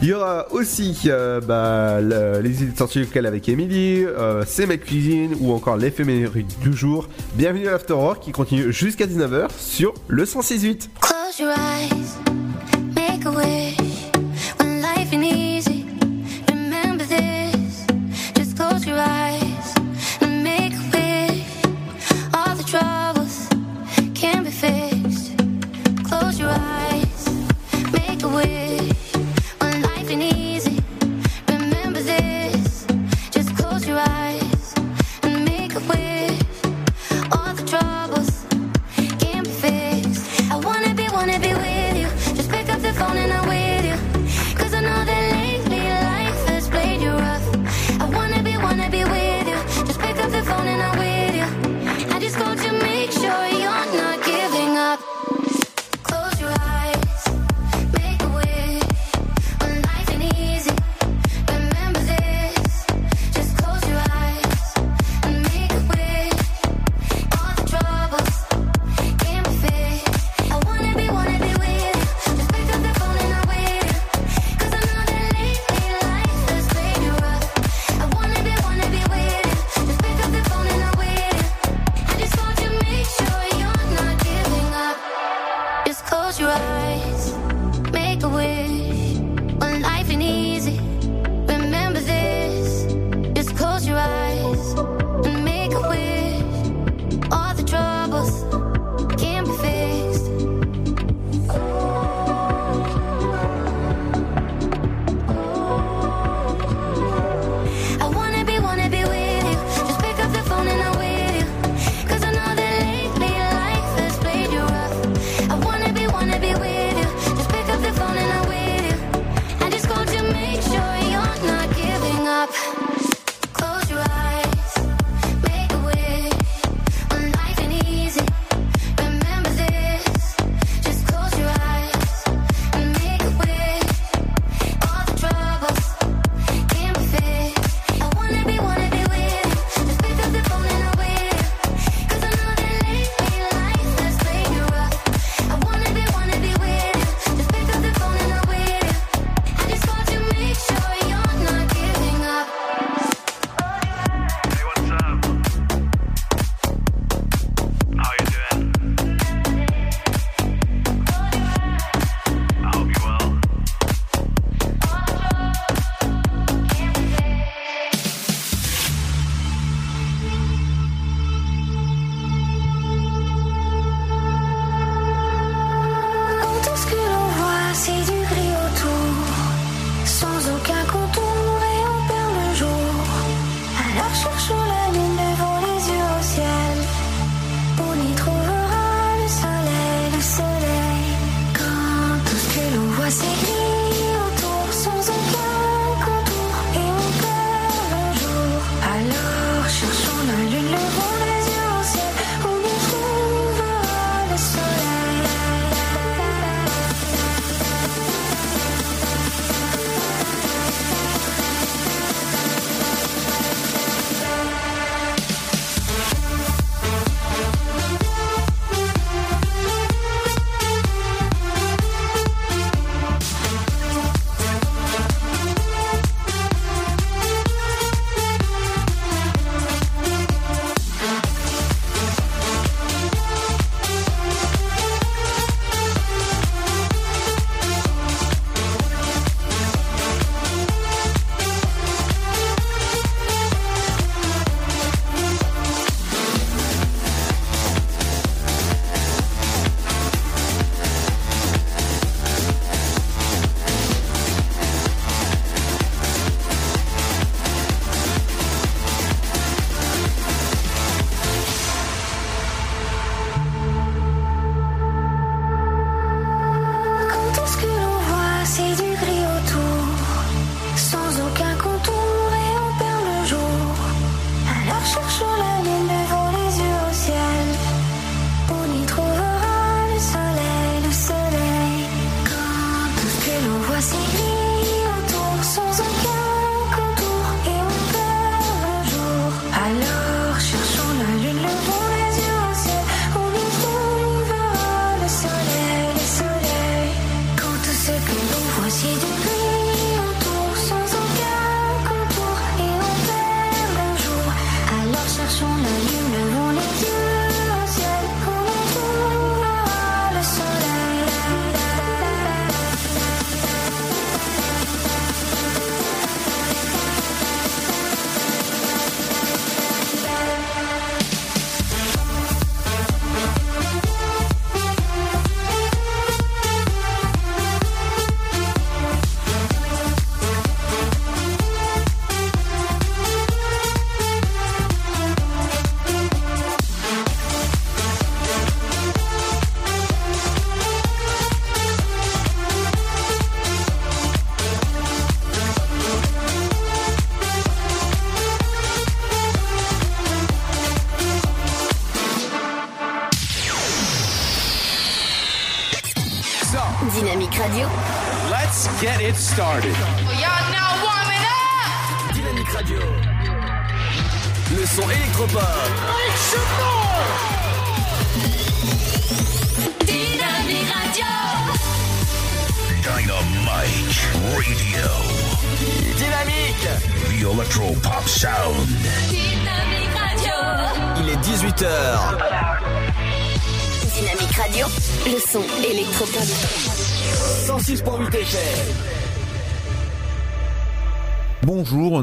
Il y aura aussi euh, bah, le- les idées de avec Émilie euh, c'est ma cuisine ou encore l'éphémérique du jour. Bienvenue à l'After qui continue jusqu'à 19h sur le 168
Close your eyes, make a wish. When life ain't easy, remember this. Just close your eyes and make a wish. All the troubles can be fixed. Close your eyes, make a wish. When life ain't easy,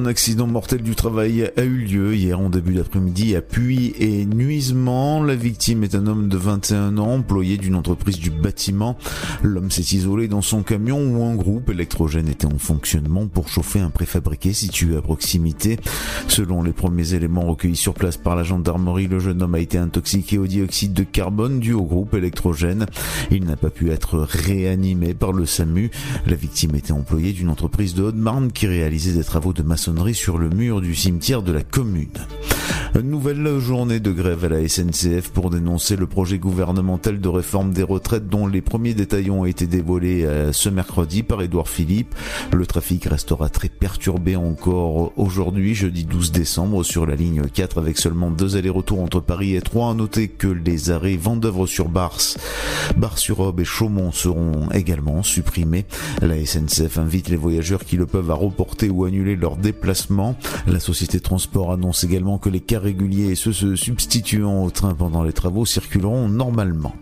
un accident mortel du travail a eu lieu hier en début d'après-midi à Puy et Nuisement. La victime est un homme de 21 ans, employé d'une entreprise du bâtiment. L'homme s'est isolé dans son camion où un groupe électrogène était en fonctionnement pour chauffer un préfabriqué situé à proximité. Selon les premiers éléments recueillis sur place par la gendarmerie, le jeune homme a été intoxiqué au dioxyde de carbone dû au groupe électrogène. Il n'a pas pu être réanimé par le SAMU. La victime était employée d'une entreprise de Haute-Marne qui réalisait des travaux de maçonnerie sur le mur du cimetière de la commune. Une nouvelle journée de grève à la SNCF pour dénoncer le projet gouvernemental de réforme des retraites dont les premiers détails ont été dévoilés euh, ce mercredi par Édouard Philippe. Le trafic restera très perturbé encore aujourd'hui, jeudi 12 décembre, sur la ligne 4 avec seulement deux allers-retours entre Paris et Troyes. À noter que les arrêts Vendœuvre sur Bars, Bar-sur-Aube et Chaumont seront également supprimés. La SNCF invite les voyageurs qui le peuvent à reporter ou annuler leur déplacement. La société de transport annonce également que les cars réguliers et ceux se substituant au train pendant les travaux circuleront normalement.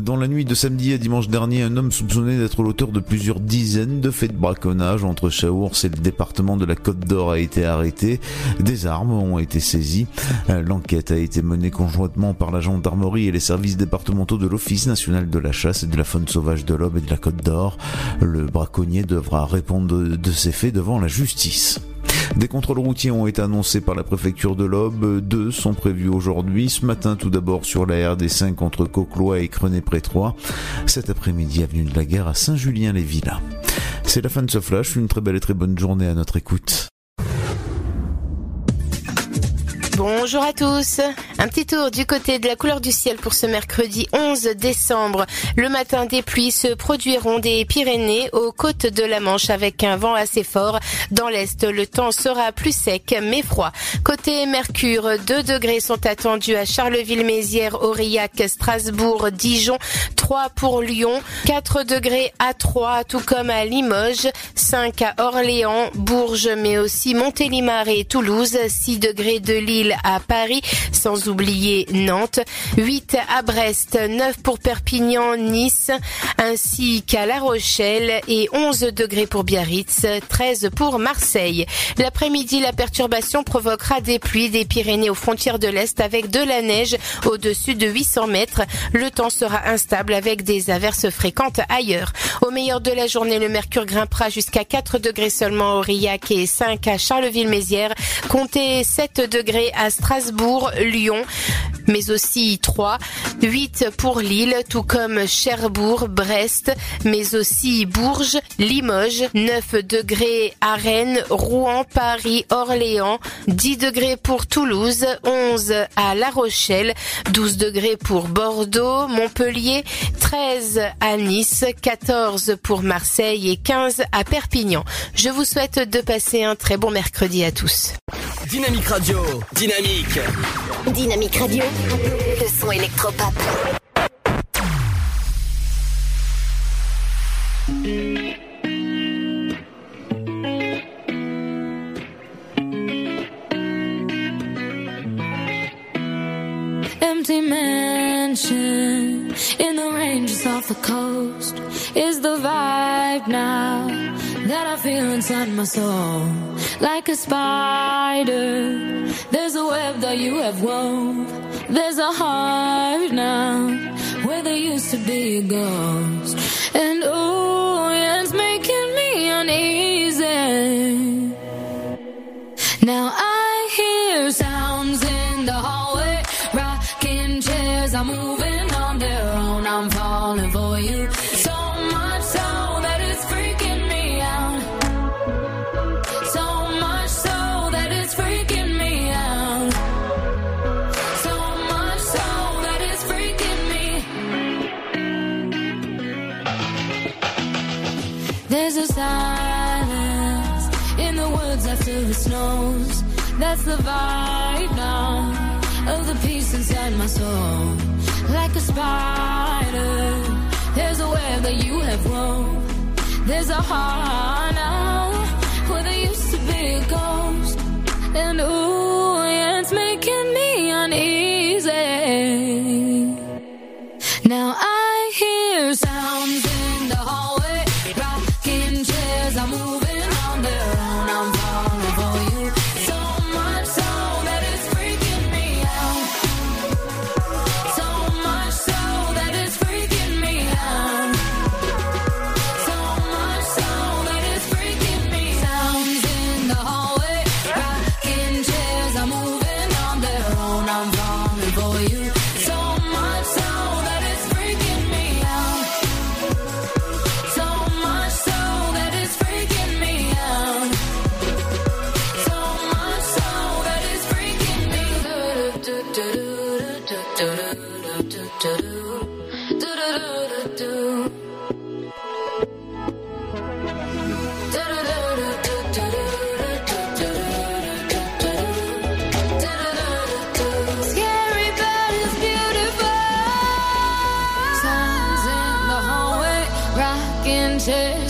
Dans la nuit de samedi à dimanche dernier, un homme soupçonné d'être l'auteur de plusieurs dizaines de faits de braconnage entre Chaours et le département de la Côte d'Or a été arrêté. Des armes ont été saisies. L'enquête a été menée conjointement par la gendarmerie et les services départementaux de l'Office national de la chasse et de la faune sauvage de l'Aube et de la Côte d'Or. Le braconnier devra répondre de ces faits devant la justice. Des contrôles routiers ont été annoncés par la préfecture de l'Aube. Deux sont prévus aujourd'hui. Ce matin, tout d'abord sur la RD5 entre Coclois et Crenay-Prétroy. Cet après-midi, avenue de la Gare à Saint-Julien-les-Villas. C'est la fin de ce flash. Une très belle et très bonne journée à notre écoute.
Bonjour à tous. Un petit tour du côté de la couleur du ciel pour ce mercredi 11 décembre. Le matin, des pluies se produiront des Pyrénées aux côtes de la Manche avec un vent assez fort. Dans l'est, le temps sera plus sec mais froid. Côté Mercure, 2 degrés sont attendus à Charleville-Mézières, Aurillac, Strasbourg, Dijon, 3 pour Lyon, 4 degrés à Troyes, tout comme à Limoges, 5 à Orléans, Bourges, mais aussi Montélimar et Toulouse, 6 degrés de Lille à Paris, sans oublier Nantes, 8 à Brest, 9 pour Perpignan, Nice, ainsi qu'à La Rochelle et 11 degrés pour Biarritz, 13 pour Marseille. L'après-midi, la perturbation provoquera des pluies des Pyrénées aux frontières de l'Est avec de la neige au-dessus de 800 mètres. Le temps sera instable avec des averses fréquentes ailleurs. Au meilleur de la journée, le mercure grimpera jusqu'à 4 degrés seulement à Aurillac et 5 à Charleville-Mézières. Comptez 7 degrés à Lyon, mais aussi 3, 8 pour Lille, tout comme Cherbourg, Brest, mais aussi Bourges, Limoges, 9 degrés à Rennes, Rouen, Paris, Orléans, 10 degrés pour Toulouse, 11 à La Rochelle, 12 degrés pour Bordeaux, Montpellier, 13 à Nice, 14 pour Marseille et 15 à Perpignan. Je vous souhaite de passer un très bon mercredi à tous.
Dynamique Radio. Dynamique.
Dynamique Radio. Le son électropop.
Empty mansion in the ranges off the coast is the vibe now that I feel inside my soul. Like a spider, there's a web that you have wove. There's a heart now where there used to be a ghost. And oh, it's making me uneasy. Now I knows that's the vibe now of the peace inside my soul. Like a spider, there's a web that you have wove. There's a heart now where there used to be a ghost, and ooh, yeah, it's making me uneasy. Now I hear.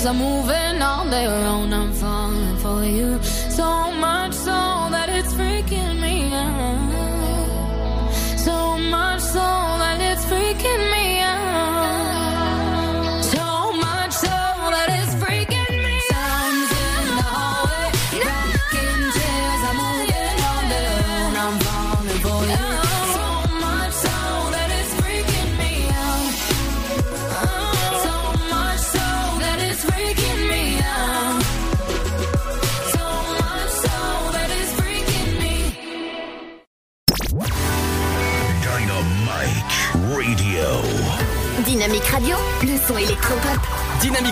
Things are moving on their own. I'm falling for you so much so that it's freaking me out. So much so.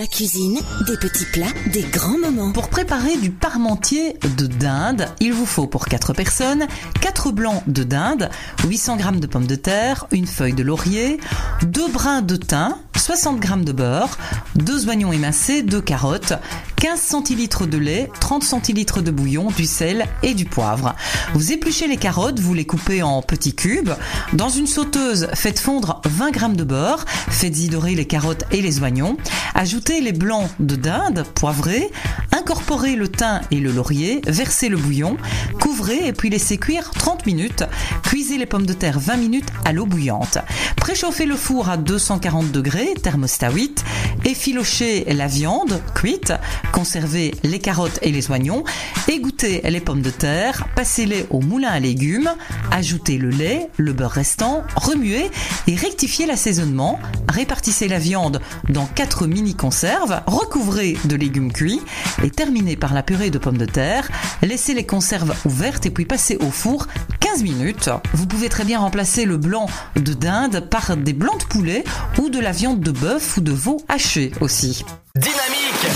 Ma cuisine, des petits plats, des grands moments.
Pour préparer du parmentier de dinde, il vous faut pour 4 personnes 4 blancs de dinde, 800 g de pommes de terre, une feuille de laurier, 2 brins de thym, 60 g de beurre, 2 oignons émincés, 2 carottes, 15 centilitres de lait, 30 centilitres de bouillon, du sel et du poivre. Vous épluchez les carottes, vous les coupez en petits cubes. Dans une sauteuse, faites fondre 20 g de beurre, faites-y dorer les carottes et les oignons. Ajoutez les blancs de dinde poivrés, incorporez le thym et le laurier, versez le bouillon, couvrez et puis laissez cuire 30 minutes. Cuisez les pommes de terre 20 minutes à l'eau bouillante. Préchauffez le four à 240 degrés, thermostat 8, efficochez la viande cuite, conservez les carottes et les oignons, égouttez les pommes de terre, passez-les au moulin à légumes, ajoutez le lait, le beurre restant, remuez et rectifiez l'assaisonnement, répartissez la viande dans 4 mini conserves, recouvrez de légumes cuits et terminez par la purée de pommes de terre, laissez les conserves ouvertes et puis passez au four 15 minutes. Vous pouvez très bien remplacer le blanc de dinde par des blancs de poulet ou de la viande de bœuf ou de veau haché aussi.
Dynamique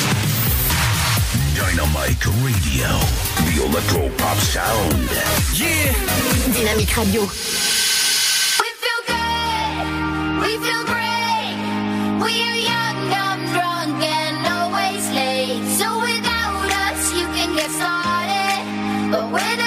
Dynamite Radio. The Electro Pop Sound.
Yeah
Dynamique Radio.
We feel good. We feel great. We are young, dumb, drunk, and started.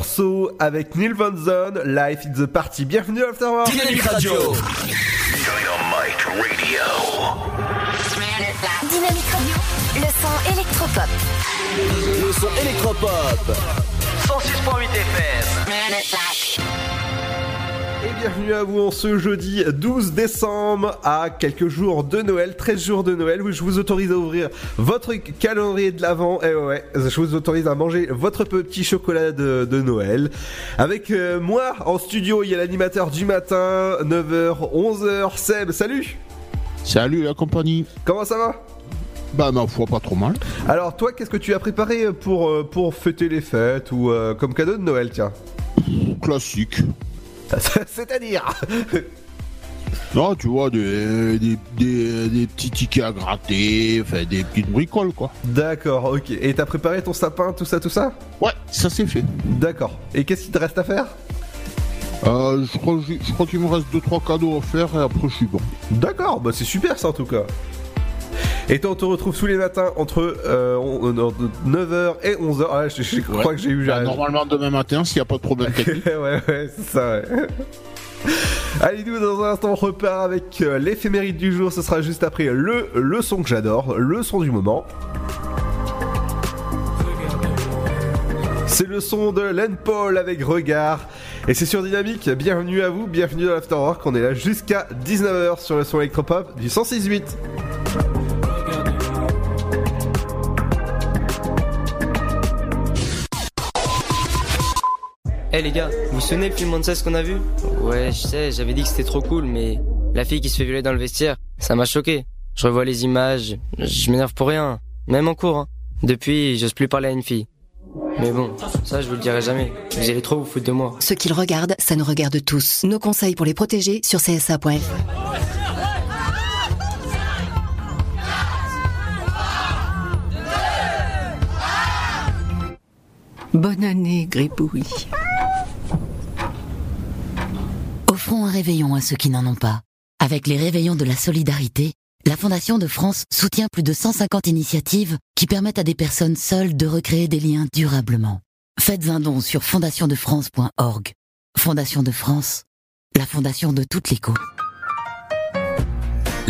Morceau avec Neil Van Zon, Life in the Party. Bienvenue à Afterwork.
Dynamique Radio
Dynamite Radio.
Dynamique Radio. Le son électropop.
Le son électropop 106.8 FM
Et bienvenue à vous en ce jeudi 12 décembre à quelques jours de Noël, 13 jours de Noël où je vous autorise à ouvrir votre calendrier de l'Avent et ouais, je vous autorise à manger votre petit chocolat de, de Noël. Avec euh, moi en studio, il y a l'animateur du matin, 9h, 11h, Seb, salut
Salut la compagnie.
Comment ça va?
Bah ma foi pas trop mal.
Alors toi, qu'est-ce que tu as préparé pour, euh, pour fêter les fêtes ou euh, comme cadeau de Noël, tiens?
Classique.
C'est-à-dire
Non, tu vois, des, des, des, des petits tickets à gratter, enfin des petites bricoles quoi.
D'accord, ok. Et t'as préparé ton sapin, tout ça, tout ça
Ouais, ça c'est fait.
D'accord. Et qu'est-ce qu'il te reste à faire
Euh, je crois, je crois qu'il me reste 2-3 cadeaux à faire et après je suis bon.
D'accord, bah c'est super ça en tout cas. Et toi, on te retrouve tous les matins entre euh, 9h et 11h. Ah, je, je crois
Ouais.
que j'ai eu.
Bah, normalement demain matin s'il n'y a pas de problème technique.
ouais, ouais, c'est ça, ouais. Allez, nous, dans un instant, on repart avec euh, l'éphéméride du jour. Ce sera juste après le, le son que j'adore, le son du moment. C'est le son de Len Paul avec Regard. Et c'est sur Dynamique. Bienvenue à vous, bienvenue dans l'Afterwork. On est là jusqu'à 19h sur le son électropop du 106.8.
Eh les gars, vous vous souvenez le film ce qu'on a vu? Ouais, je sais, j'avais dit que c'était trop cool, mais la fille qui se fait violer dans le vestiaire, ça m'a choqué. Je revois les images, je m'énerve pour rien, même en cours. hein. Depuis, j'ose plus parler à une fille. Mais bon, ça je vous le dirai jamais. Vous allez trop vous foutre de moi.
Ce qu'ils regardent, ça nous regarde tous. Nos conseils pour les protéger sur csa.fr.
Bonne année, Gribouille.
Un réveillon à ceux qui n'en ont pas. Avec les réveillons de la solidarité, la Fondation de France soutient plus de 150 initiatives qui permettent à des personnes seules de recréer des liens durablement. Faites un don sur fondationdefrance.org. Fondation de France, la fondation de toute l'écho.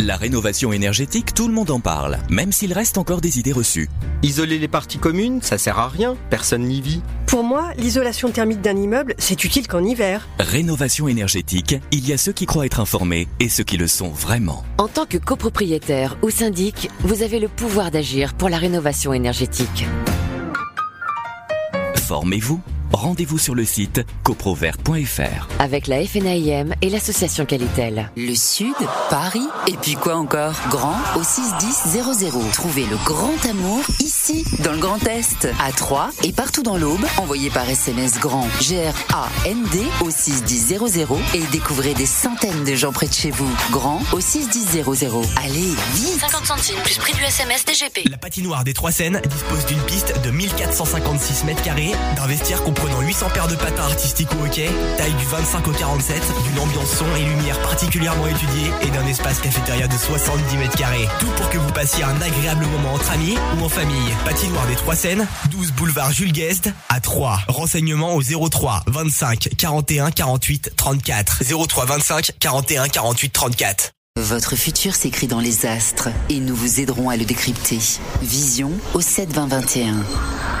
La rénovation énergétique, tout le monde en parle, même s'il reste encore des idées reçues.
Isoler les parties communes, ça sert à rien, personne n'y vit.
Pour moi, l'isolation thermique d'un immeuble, c'est utile qu'en hiver.
Rénovation énergétique, il y a ceux qui croient être informés et ceux qui le sont vraiment.
En tant que copropriétaire ou syndic, vous avez le pouvoir d'agir pour la rénovation énergétique.
Formez-vous. Rendez-vous sur le site coprovert.fr.
Avec la FNAIM et l'association Qualitel.
Le Sud, Paris, et puis quoi encore? Grand au 61000. Trouvez le grand amour ici, dans le Grand Est, à Troyes et partout dans l'Aube. Envoyez par SMS grand G-R-A-N-D au 61000 et découvrez des centaines de gens près de chez vous. Grand au 61000. Allez, vite
50 centimes plus prix du SMS DGP.
La patinoire des Trois Seines dispose d'une piste de 1456 mètres carrés, d'un vestiaire comprenant 800 paires de patins artistiques au hockey, taille du 25 au 47, d'une ambiance son et lumière particulièrement étudiée et d'un espace cafétéria de 70 mètres carrés. Tout pour que vous passiez un agréable moment entre amis ou en famille. Patinoire des Trois Seines, 12 boulevard Jules Guest à 3. Renseignements au 03 25 41 48 34. 03 25 41 48 34.
Votre futur s'écrit dans les astres et nous vous aiderons à le décrypter. Vision au 7 20 21.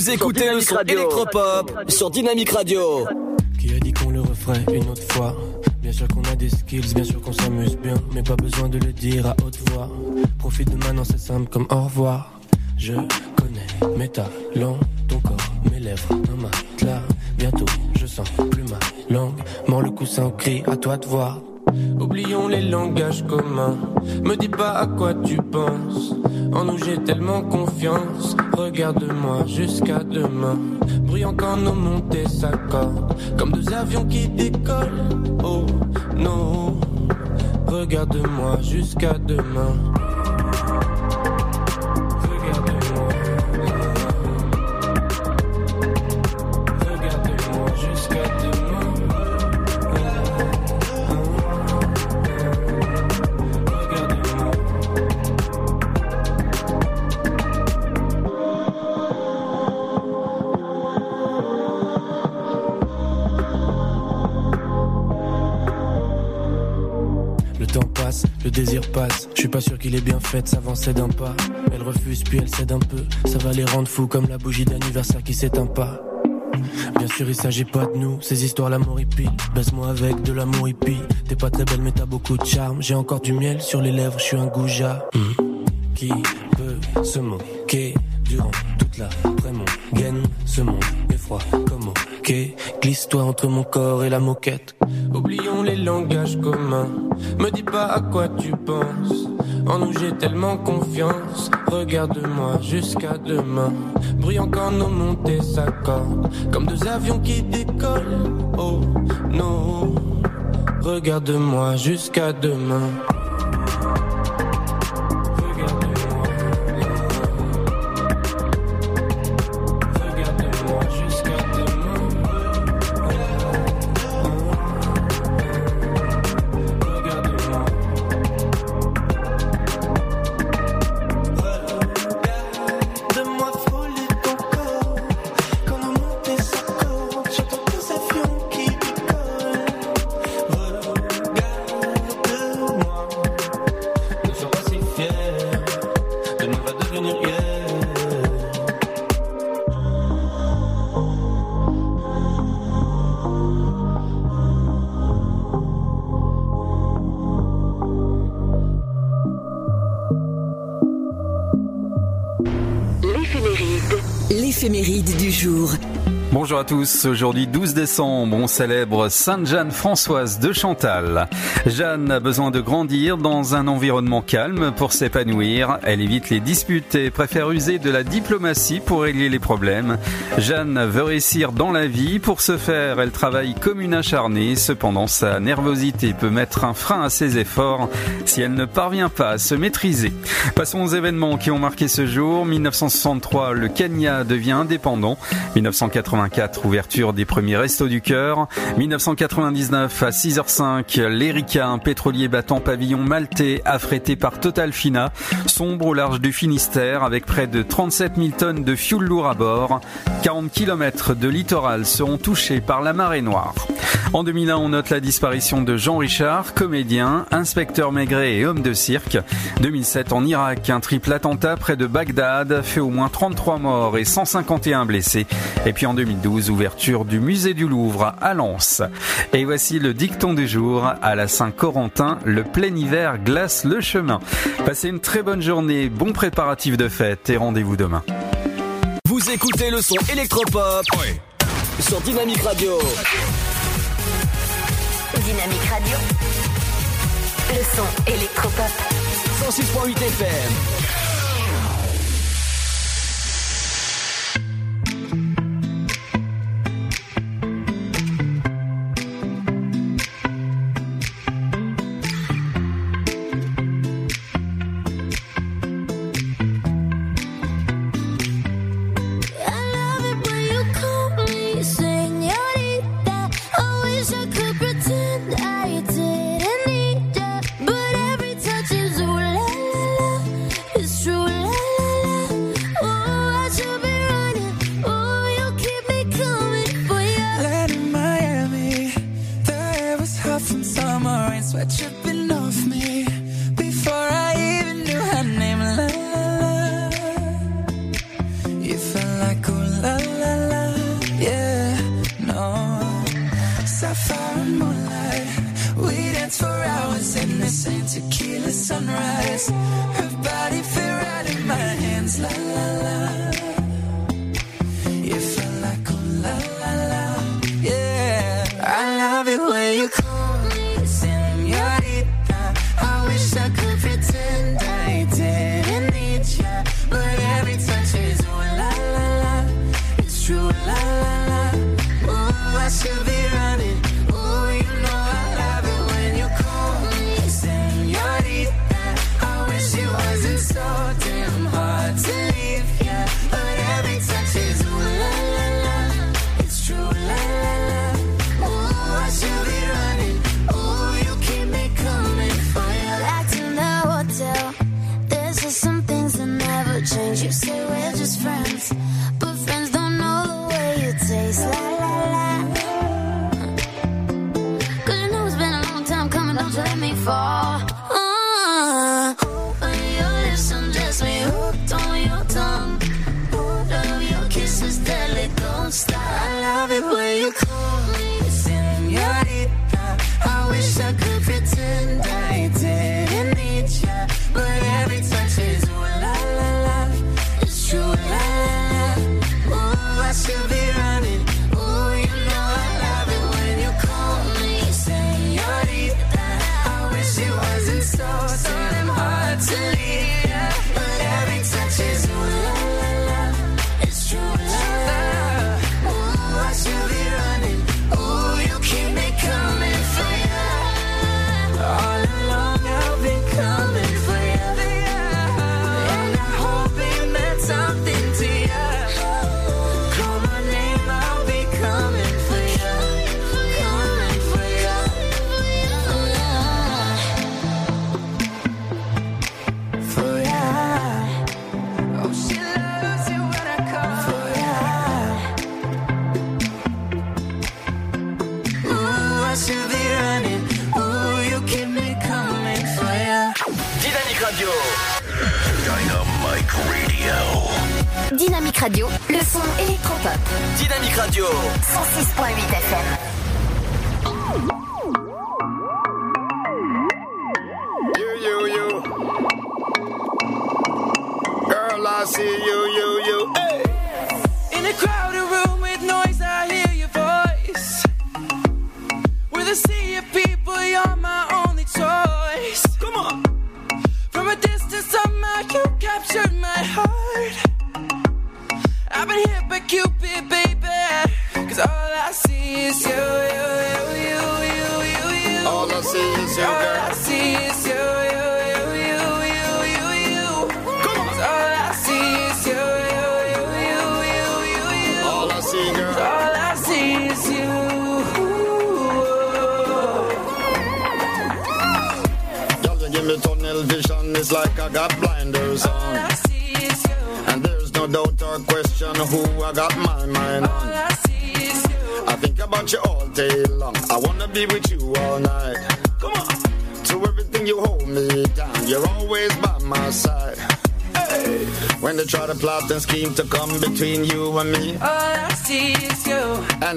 Vous écoutez le son électropop sur Dynamique Radio.
Qui a dit qu'on le referait une autre fois? Bien sûr qu'on a des skills, bien sûr qu'on s'amuse bien, mais pas besoin de le dire à haute voix. Profite de maintenant, c'est simple comme au revoir. Je connais mes talents, ton corps, mes lèvres, un matelas. Bientôt, je sens plus ma langue. Mort le coussin au cri, à toi de voir. Oublions les langages communs. Me dis pas à quoi tu penses. En nous j'ai tellement confiance. Regarde-moi jusqu'à demain. Bruyant quand nos montées s'accordent. Comme deux avions qui décollent. Oh non. Regarde-moi jusqu'à demain. Pas sûr qu'il est bien fait s'avancer d'un pas. Elle refuse puis elle cède un peu. Ça va les rendre fous comme la bougie d'anniversaire qui s'éteint pas. Bien sûr, il s'agit pas de nous, ces histoires l'amour hippie. Baisse-moi avec de l'amour hippie. T'es pas très belle, mais t'as beaucoup de charme. J'ai encore du miel sur les lèvres, je suis un goujat. Hmm. Qui peut se moquer durant toute la mon gaine Ce monde est froid comme ok. Glisse-toi entre mon corps et la moquette. Oublions les langages communs. Me dis pas à quoi tu penses. En nous j'ai tellement confiance. Regarde-moi jusqu'à demain. Bruyant quand nos montées s'accordent. Comme deux avions qui décollent. Oh non. Regarde-moi jusqu'à demain.
Aujourd'hui 12 décembre, on célèbre Sainte Jeanne Françoise de Chantal. Jeanne a besoin de grandir dans un environnement calme pour s'épanouir. Elle évite les disputes et préfère user de la diplomatie pour régler les problèmes. Jeanne veut réussir dans la vie. Pour ce faire, elle travaille comme une acharnée. Cependant, sa nervosité peut mettre un frein à ses efforts si elle ne parvient pas à se maîtriser. Passons aux événements qui ont marqué ce jour. 1963, le Kenya devient indépendant. 1984, ouverture des premiers restos du cœur. 1999 à 6h05, l'Erika, un pétrolier battant pavillon maltais affrété par Total Fina, sombre au large du Finistère avec près de 37 000 tonnes de fioul lourd à bord. 40 km de littoral seront touchés par la marée noire. En 2001, on note la disparition de Jean Richard, comédien, inspecteur maigret et homme de cirque. 2007, en Irak, un triple attentat près de Bagdad fait au moins 33 morts et 151 blessés. Et puis en 2012, ouverture du musée du Louvre à Lens. Et voici le dicton du jour. À la Saint-Corentin, le plein hiver glace le chemin. Passez une très bonne journée, bon préparatif de fête et rendez-vous demain.
Vous écoutez le son électropop sur Dynamique Radio.
Dynamique Radio. Le son électropop.
106.8 FM.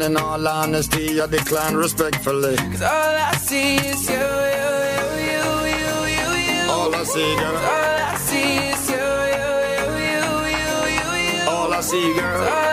in all
honesty, I decline respectfully.
Cause all I see is you, you, you, you, you, you, you.
All I see, girl.
All I see is you, you, you, you, you, you.
All I see, girl.
All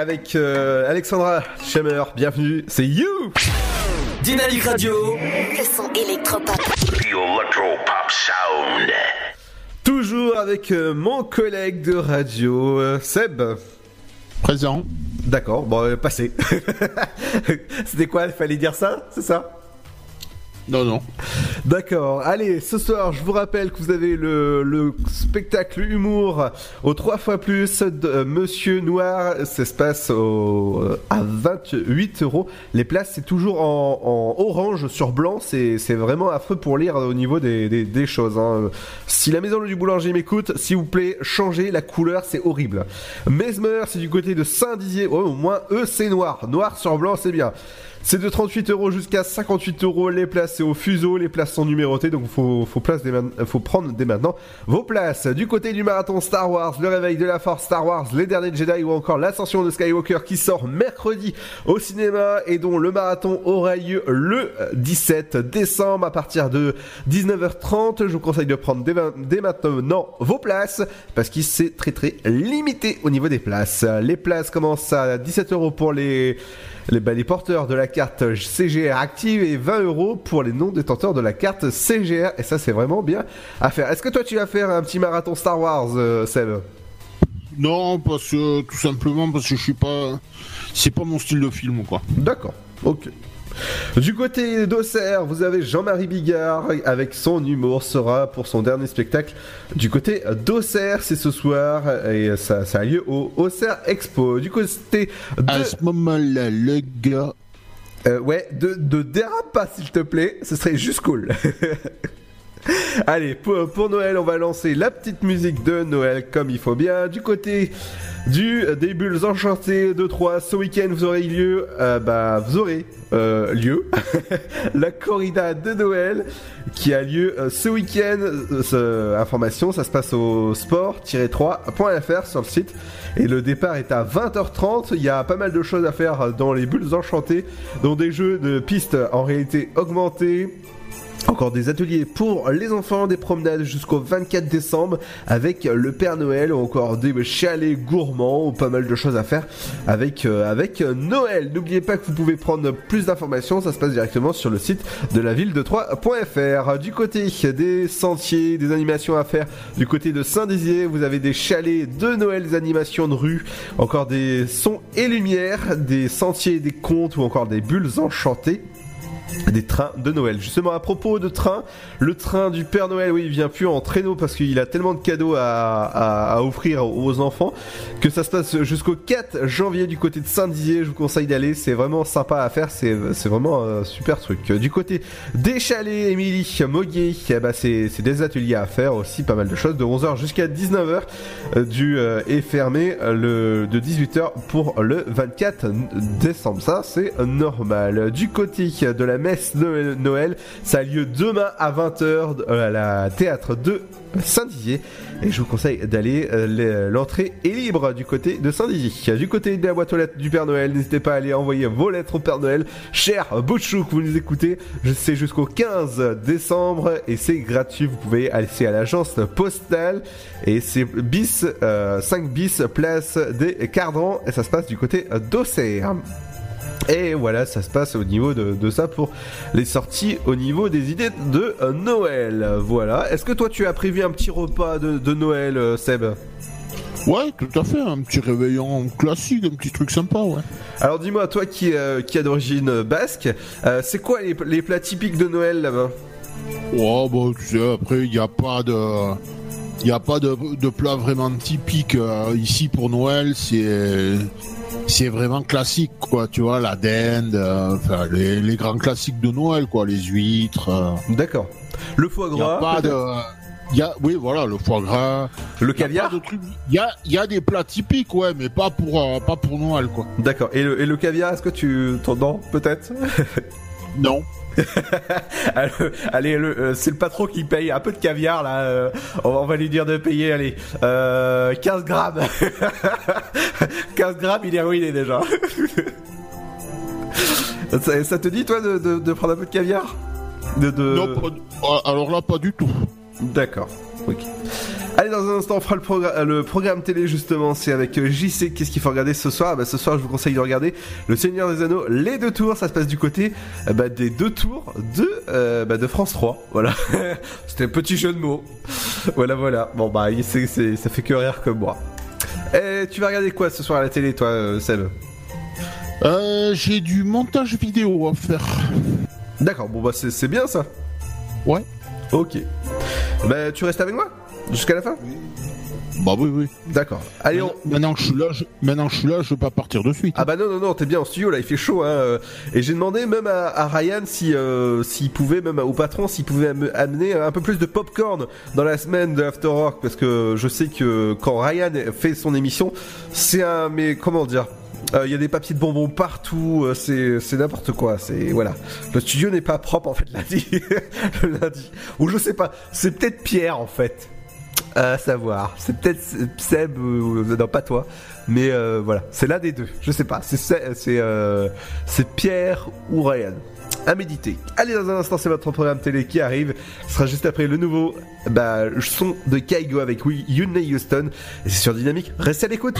avec euh, Alexandra Schemer. Bienvenue, c'est You
Dynamique Radio
Le son électropop.
Electropop sound.
Toujours avec euh, mon collègue de radio, euh, Seb.
Présent.
D'accord, bon, passé. C'était quoi Il fallait dire ça C'est ça?
Non, non.
D'accord. Allez, ce soir, je vous rappelle que vous avez le, le spectacle humour au 3 fois plus de euh, Monsieur Noir. Ça se passe au, euh, à 28 euros. Les places, c'est toujours en, en orange sur blanc. C'est vraiment affreux pour lire au niveau des, des, des choses. hein. Si la maison du boulanger m'écoute, s'il vous plaît, changez la couleur, c'est horrible. Mesmer, c'est du côté de Saint-Dizier. Oh, au moins, eux, c'est noir. Noir sur blanc, c'est bien. C'est de 38 euros jusqu'à 58 euros. Les places, c'est au fuseau. Les places sont numérotées, donc faut, faut, prendre dès maintenant vos places. Du côté du marathon Star Wars, le réveil de la force Star Wars, les derniers Jedi ou encore l'ascension de Skywalker qui sort mercredi au cinéma et dont le marathon aura lieu le 17 décembre à partir de 19h30. Je vous conseille de prendre dès, dès maintenant vos places parce qu'il c'est très très limité au niveau des places. Les places commencent à 17 euros pour les les, bah, les porteurs de la carte CGR active et 20 euros pour les non-détenteurs de la carte CGR. Et ça, c'est vraiment bien à faire. Est-ce que toi, tu vas faire un petit marathon Star Wars, euh, Seb?
Non, parce que tout simplement parce que je suis pas. C'est pas mon style de film, quoi.
D'accord, ok. Du côté d'Auxerre, vous avez Jean-Marie Bigard avec son humour sera pour son dernier spectacle. Du côté d'Auxerre, c'est ce soir et ça, ça a lieu au Auxerre Expo. Du côté de...
À ce moment-là, le gars.
Euh, ouais, de, de dérape pas s'il te plaît, ce serait juste cool. Allez, pour, Noël, on va lancer la petite musique de Noël comme il faut bien. Du côté du des bulles enchantées de 3, ce week-end vous aurez lieu, euh, bah vous aurez euh, lieu la corrida de Noël qui a lieu euh, ce week-end. Information, ça se passe au sport-3.fr sur le site et le départ est à 20h30. Il y a pas mal de choses à faire dans les bulles enchantées, dont des jeux de pistes en réalité augmentée. Encore des ateliers pour les enfants, des promenades jusqu'au 24 décembre avec le Père Noël ou encore des chalets gourmands ou pas mal de choses à faire avec, euh, avec Noël. N'oubliez pas que vous pouvez prendre plus d'informations, ça se passe directement sur le site de la ville de Troyes.fr. Du côté des sentiers, des animations à faire, du côté de Saint-Dizier, vous avez des chalets de Noël, des animations de rue, encore des sons et lumières, des sentiers, des contes ou encore des bulles enchantées des trains de Noël. Justement, à propos de train, le train du Père Noël, oui, il vient plus en traîneau parce qu'il a tellement de cadeaux à, offrir aux enfants que ça se passe jusqu'au 4 janvier du côté de Saint-Dizier. Je vous conseille d'aller, c'est vraiment sympa à faire, c'est vraiment un super truc. Du côté des chalets, Émilie Moguet, eh ben, c'est des ateliers à faire aussi, pas mal de choses, de 11h jusqu'à 19h euh, du euh, est fermé euh, le de 18h pour le 24 décembre. Ça, c'est normal. Du côté de la messe Noël, ça a lieu demain à 20h à la théâtre de Saint-Dizier. Et je vous conseille d'aller. euh, L'entrée est libre du côté de Saint-Dizier. Du côté de la boîte aux lettres du Père Noël, n'hésitez pas à aller envoyer vos lettres au Père Noël. Cher Bouchou, que vous nous écoutez, sais jusqu'au 15 décembre et c'est gratuit. Vous pouvez aller c'est à l'agence postale et c'est bis, euh, 5 bis, place des Cardans et ça se passe du côté d'Auxerre. Et voilà, ça se passe au niveau de, de ça pour les sorties au niveau des idées de euh, Noël. Voilà. Est-ce que toi tu as prévu un petit repas de, de Noël, euh, Seb?
Ouais, tout à fait, un petit réveillon classique, un petit truc sympa, ouais.
Alors dis-moi, toi qui, euh, qui as d'origine basque, euh, c'est quoi les, les plats typiques de Noël là-bas?
Ouais, bon, tu sais, après, il n'y a pas de. Il n'y a pas de, de plat vraiment typique euh, ici pour Noël, c'est c'est vraiment classique quoi, tu vois, la dinde, euh, enfin les, les grands classiques de Noël quoi, les huîtres. euh.
D'accord. Le foie
Il y a
gras
pas de
peut-être
il y a, oui, voilà, le foie gras.
Le caviar
Il y a, y a des plats typiques, ouais, mais pas pour, euh, pas pour Noël, quoi.
D'accord. Et le, et le caviar, est-ce que tu t'en peut-être?
Non.
Allez, allez, le- euh, c'est le patron qui paye un peu de caviar là. euh, on, va, lui dire de payer, allez, euh, 15 grammes. 15 grammes, il est ruiné déjà. ça, ça te dit toi de, de- de prendre un peu de caviar? De, de...
Non, pas du- ah, alors là, pas du tout.
D'accord. Ok. Allez, dans un instant, on fera le, progr- le programme télé justement. C'est avec euh, JC. Qu'est-ce qu'il faut regarder ce soir? Bah, Ce soir, je vous conseille de regarder Le Seigneur des Anneaux, les deux tours. Ça se passe du côté euh, bah, des deux tours de, euh, bah, de France 3. Voilà. C'était un petit jeu de mots. voilà, voilà. Bon, bah, ça fait que rire comme moi. Et tu vas regarder quoi ce soir à la télé, toi, euh, Seb?
Euh, j'ai du montage vidéo à faire.
D'accord, bon bah c'est bien ça.
Ouais.
Ok. Bah tu restes avec moi? Jusqu'à la fin
Bah oui, oui.
D'accord. Allez, on...
Maintenant que je suis là, je... maintenant que je suis là, je veux pas partir de suite.
Ah bah non non non, t'es bien en studio là, il fait chaud hein. euh, Et j'ai demandé même à, à Ryan si euh, s'il pouvait même au patron s'il pouvait am- amener un peu plus de popcorn dans la semaine de After Work parce que je sais que quand Ryan fait son émission, c'est un mais comment dire euh, il y a des papiers de bonbons partout, euh, c'est c'est n'importe quoi, c'est voilà. Le studio n'est pas propre en fait lundi, le lundi. Ou je sais pas, c'est peut-être Pierre en fait. À savoir, c'est peut-être Seb ou non pas toi, mais euh, voilà, c'est l'un des deux. Je sais pas, euh, c'est Pierre ou Ryan. À méditer. Allez dans un instant, c'est votre programme télé qui arrive. Ce sera juste après le nouveau bah, son de Kaigo avec Whitney Houston. Et c'est sur Dynamique. Restez à l'écoute.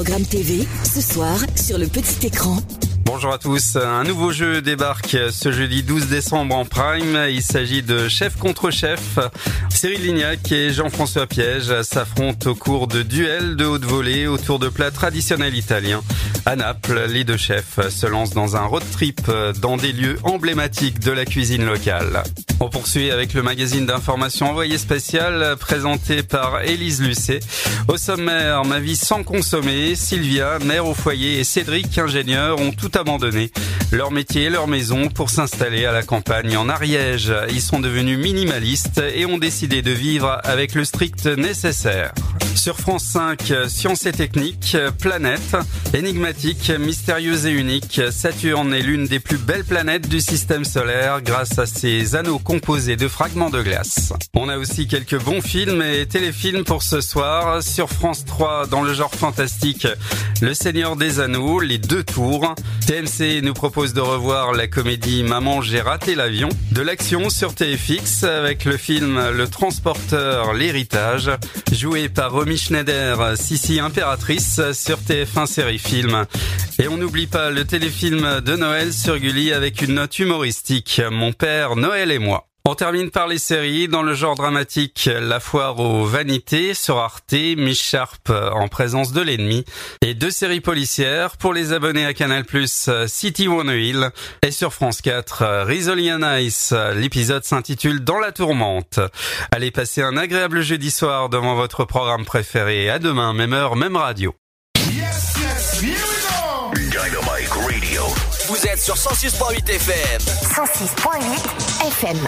Les programmes TV, ce soir, sur le petit écran.
Bonjour à tous. Un nouveau jeu débarque ce jeudi 12 décembre en prime. Il s'agit de chef contre chef. Cyril Lignac et Jean-François Piège s'affrontent au cours de duels de haute volée autour de plats traditionnels italiens. À Naples, les deux chefs se lancent dans un road trip dans des lieux emblématiques de la cuisine locale. On poursuit avec le magazine d'information envoyé spécial euh, présenté par Élise Lucet. Au sommaire, ma vie sans consommer, Sylvia, mère au foyer et Cédric, ingénieur, ont tout abandonné. Leur métier, leur maison pour s'installer à la campagne en Ariège. Ils sont devenus minimalistes et ont décidé de vivre avec le strict nécessaire. Sur France 5, Sciences et Techniques, Planète, énigmatique, mystérieuse et unique, Saturne est l'une des plus belles planètes du système solaire grâce à ses anneaux composés de fragments de glace. On a aussi quelques bons films et téléfilms pour ce soir. Sur France 3, dans le genre fantastique, Le Seigneur des Anneaux, Les Deux Tours. TMC nous propose de revoir la comédie Maman, j'ai raté l'avion. De l'action sur TFX avec le film Le Transporteur, l'héritage, joué par Romy Schneider, Sissi Impératrice sur TF1 Série Film. Et on n'oublie pas le téléfilm de Noël sur Gulli avec une note humoristique, Mon père, Noël et moi. On termine par les séries. Dans le genre dramatique, La foire aux vanités sur Arte, Miss Sharp en présence de l'ennemi. Et deux séries policières pour les abonnés à Canal+, City One Hill. Et sur France 4, Rizzoli and Ice. L'épisode s'intitule Dans la tourmente. Allez passer un agréable jeudi soir devant votre programme préféré. À demain, même heure, même radio.
Vous êtes sur 106.8 FM.
106.8 FM.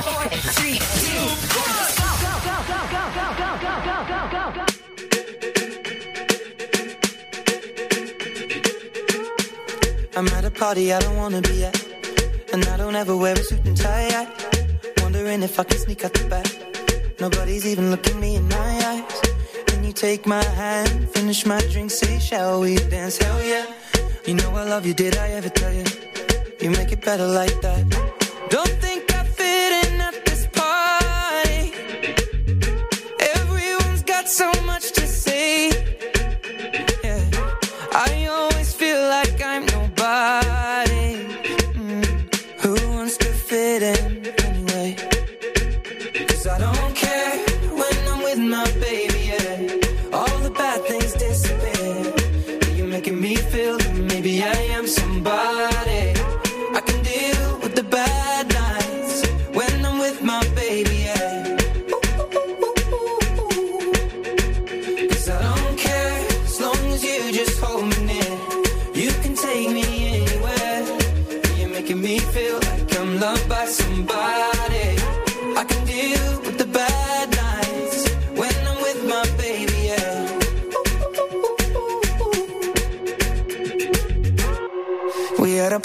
I'm at a party I don't wanna be at. And I don't ever wear a suit and tie yet. Wondering if I can sneak out the back. Nobody's even looking me in my eyes. Can you take my hand, finish my drink, say, shall we dance? Hell yeah. You know I love you, did I ever tell you? You make it better like that. Don't think I fit in at this party. Everyone's got so much to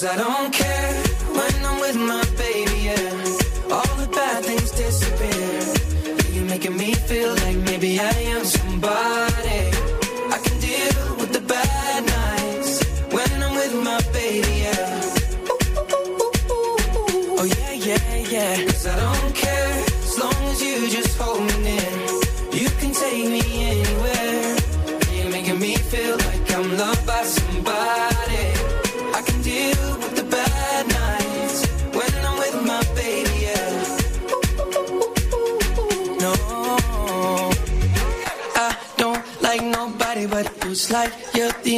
Cause I don't care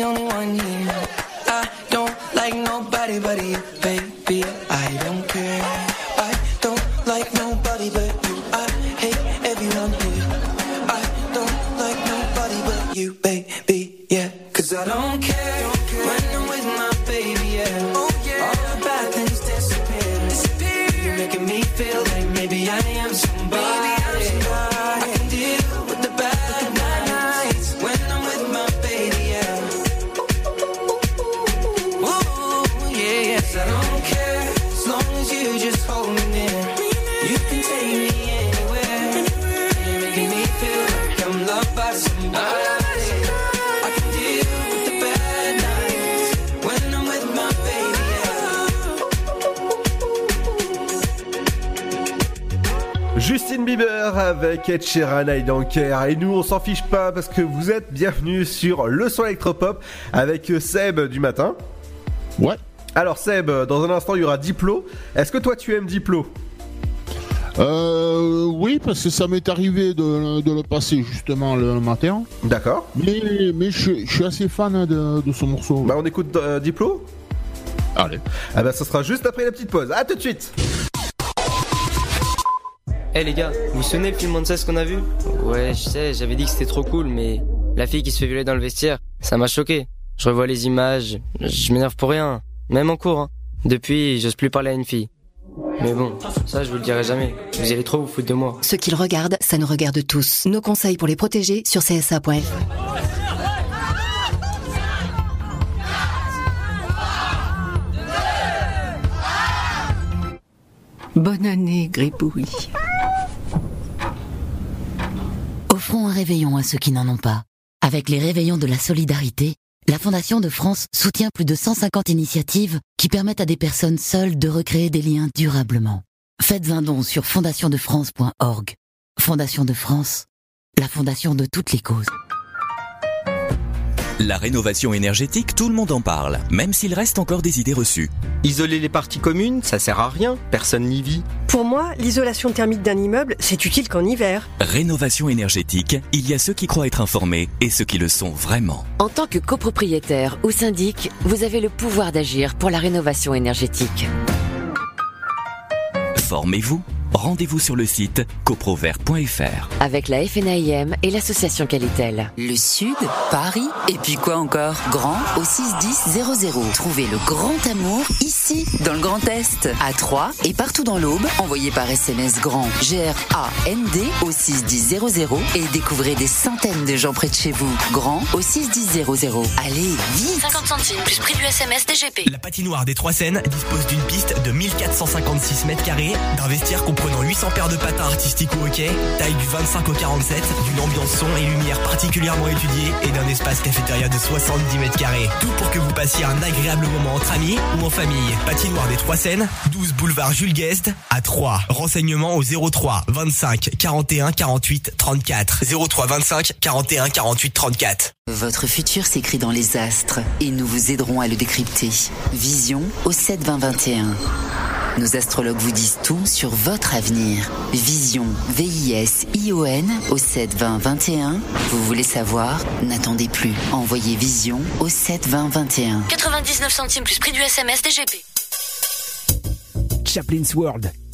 the only one
Sheeran I Don't Care. Et nous, on s'en fiche pas parce que vous êtes bienvenus sur le son électropop avec Seb du matin.
Ouais.
Alors Seb, dans un instant, il y aura Diplo. Est-ce que toi, tu aimes Diplo?
Euh, oui, parce que ça m'est arrivé de, de le passer justement le, matin.
D'accord.
Mais, mais je, je suis assez fan de, de ce morceau.
Bah, on écoute euh, Diplo?
Allez.
Ah bah, ça sera juste après la petite pause. À tout de suite
Eh les gars, vous vous souvenez le film ce qu'on a vu? Ouais, je sais, j'avais dit que c'était trop cool, mais la fille qui se fait violer dans le vestiaire, ça m'a choqué. Je revois les images, je m'énerve pour rien, même en cours. hein. Depuis, j'ose plus parler à une fille. Mais bon, ça je vous le dirai jamais. Vous allez trop vous foutre de moi.
Ce qu'ils regardent, ça nous regarde tous. Nos conseils pour les protéger sur csa.fr.
Bonne année, Gribouille.
Un réveillon à ceux qui n'en ont pas. Avec les réveillons de la solidarité, la Fondation de France soutient plus de 150 initiatives qui permettent à des personnes seules de recréer des liens durablement. Faites un don sur fondationdefrance.org. Fondation de France, la fondation de toutes les causes.
La rénovation énergétique, tout le monde en parle, même s'il reste encore des idées reçues.
Isoler les parties communes, ça sert à rien, personne n'y vit.
Pour moi, l'isolation thermique d'un immeuble, c'est utile qu'en hiver.
Rénovation énergétique, il y a ceux qui croient être informés et ceux qui le sont vraiment.
En tant que copropriétaire ou syndic, vous avez le pouvoir d'agir pour la rénovation énergétique.
Formez-vous. Rendez-vous sur le site coprovert.fr.
Avec la FNAIM et l'association Qualitel.
Le Sud, Paris, et puis quoi encore? Grand au 61000. Trouvez le grand amour ici, dans le Grand Est, à Troyes et partout dans l'Aube. Envoyez par SMS grand G-R-A-N-D au 61000 et découvrez des centaines de gens près de chez vous. Grand au 61000. Allez, vite
50 centimes plus prix du SMS DGP.
La patinoire des Trois Seines dispose d'une piste de 1456 mètres carrés, d'un vestiaire comprenant 800 paires de patins artistiques ou hockey, taille du 25 au 47, d'une ambiance son et lumière particulièrement étudiée et d'un espace cafétéria de 70 mètres carrés. Tout pour que vous passiez un agréable moment entre amis ou en famille. Patinoire des Trois Seines, 12 boulevard Jules Guest à 3. Renseignements au 03 25 41 48 34. 03 25 41 48 34.
Votre futur s'écrit dans les astres et nous vous aiderons à le décrypter. Vision au 7 20 21. Nos astrologues vous disent tout sur votre avenir. Vision, V-I-S-I-O-N au 7 20 21. Vous voulez savoir? N'attendez plus. Envoyez Vision au 7 20 21.
99 centimes plus prix du SMS DGP.
Chaplin's World.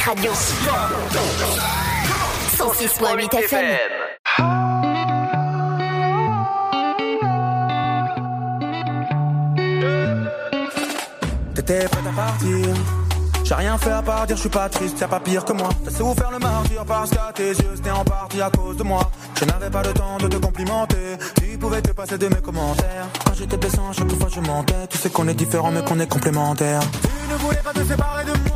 Dynamique Radio. 106.8 FM.
T'étais prête à partir. J'ai rien fait à part dire je suis pas triste, y'a pas pire que moi. T'as su faire le martyr parce qu'à tes yeux c'était en partie à cause de moi. Je n'avais pas le temps de te complimenter. Tu pouvais te passer de mes commentaires. Quand j'étais blessant, chaque fois je mentais. Tu sais qu'on est différents mais qu'on est complémentaires. Tu ne voulais pas te séparer de moi.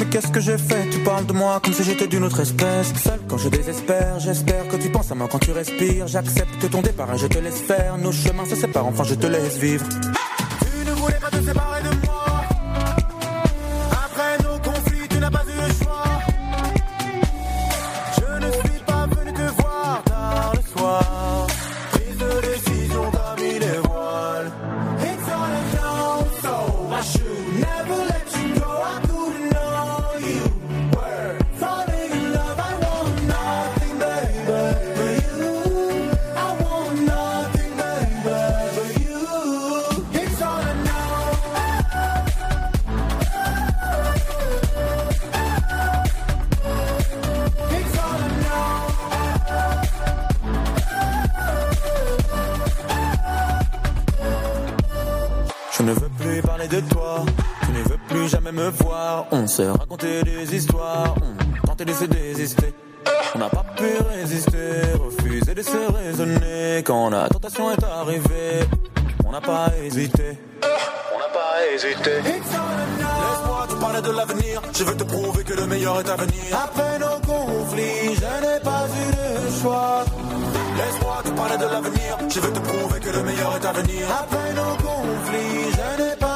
Mais qu'est-ce que j'ai fait? Tu parles de moi comme si j'étais d'une autre espèce. Seul quand je désespère, j'espère que tu penses à moi quand tu respires. J'accepte ton départ et je te laisse faire. Nos chemins se séparent, enfin je te laisse vivre. De toi, tu ne veux plus jamais me voir. On s'est raconté des histoires, on tentait de se désister. On n'a pas pu résister, refuser de se raisonner. Quand la tentation est arrivée, on n'a pas hésité. On n'a pas hésité. Laisse-moi te parler de l'avenir, je veux te prouver que le meilleur est à venir. Après nos conflits, je n'ai pas eu de choix. Laisse-moi te parler de l'avenir, je veux te prouver que le meilleur est à venir. Après nos conflits, je n'ai pas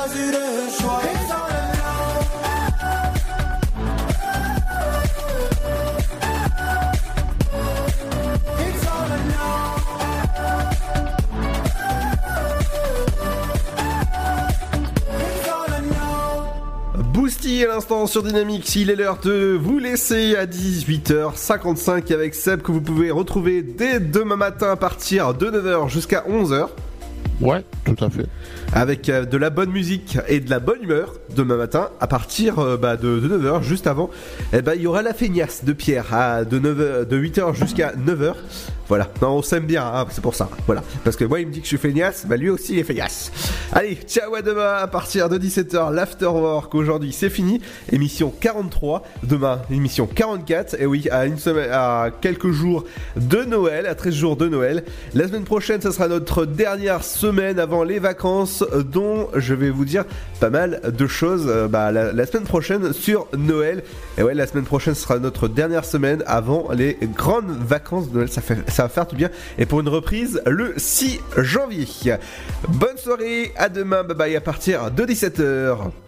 à l'instant sur Dynamics, il est l'heure de vous laisser à 18h55 avec Seb que vous pouvez retrouver dès demain matin à partir de 9h jusqu'à 11h.
Ouais, tout à fait.
Avec euh, de la bonne musique et de la bonne humeur demain matin à partir euh, bah, de, 9h juste avant. Eh ben, il y aura la feignasse de Pierre à, de, 9h, de 8h jusqu'à 9h. Voilà, non, on s'aime bien, hein, c'est pour ça. Voilà, parce que moi il me dit que je suis feignasse, bah lui aussi il est feignasse. Allez, ciao à demain à partir de 17h, l'afterwork. Aujourd'hui c'est fini, émission 43. Demain, émission 44. Et oui, à une semaine, à quelques jours de Noël, à 13 jours de Noël. La semaine prochaine, ça sera notre dernière semaine avant les vacances, dont je vais vous dire pas mal de choses. euh, Bah, la, semaine prochaine sur Noël. Et ouais, la semaine prochaine sera notre dernière semaine avant les grandes vacances de Noël. Ça, fait, ça va faire du bien. Et pour une reprise le 6 janvier. Bonne soirée, à demain, bye bye, à partir de 17h.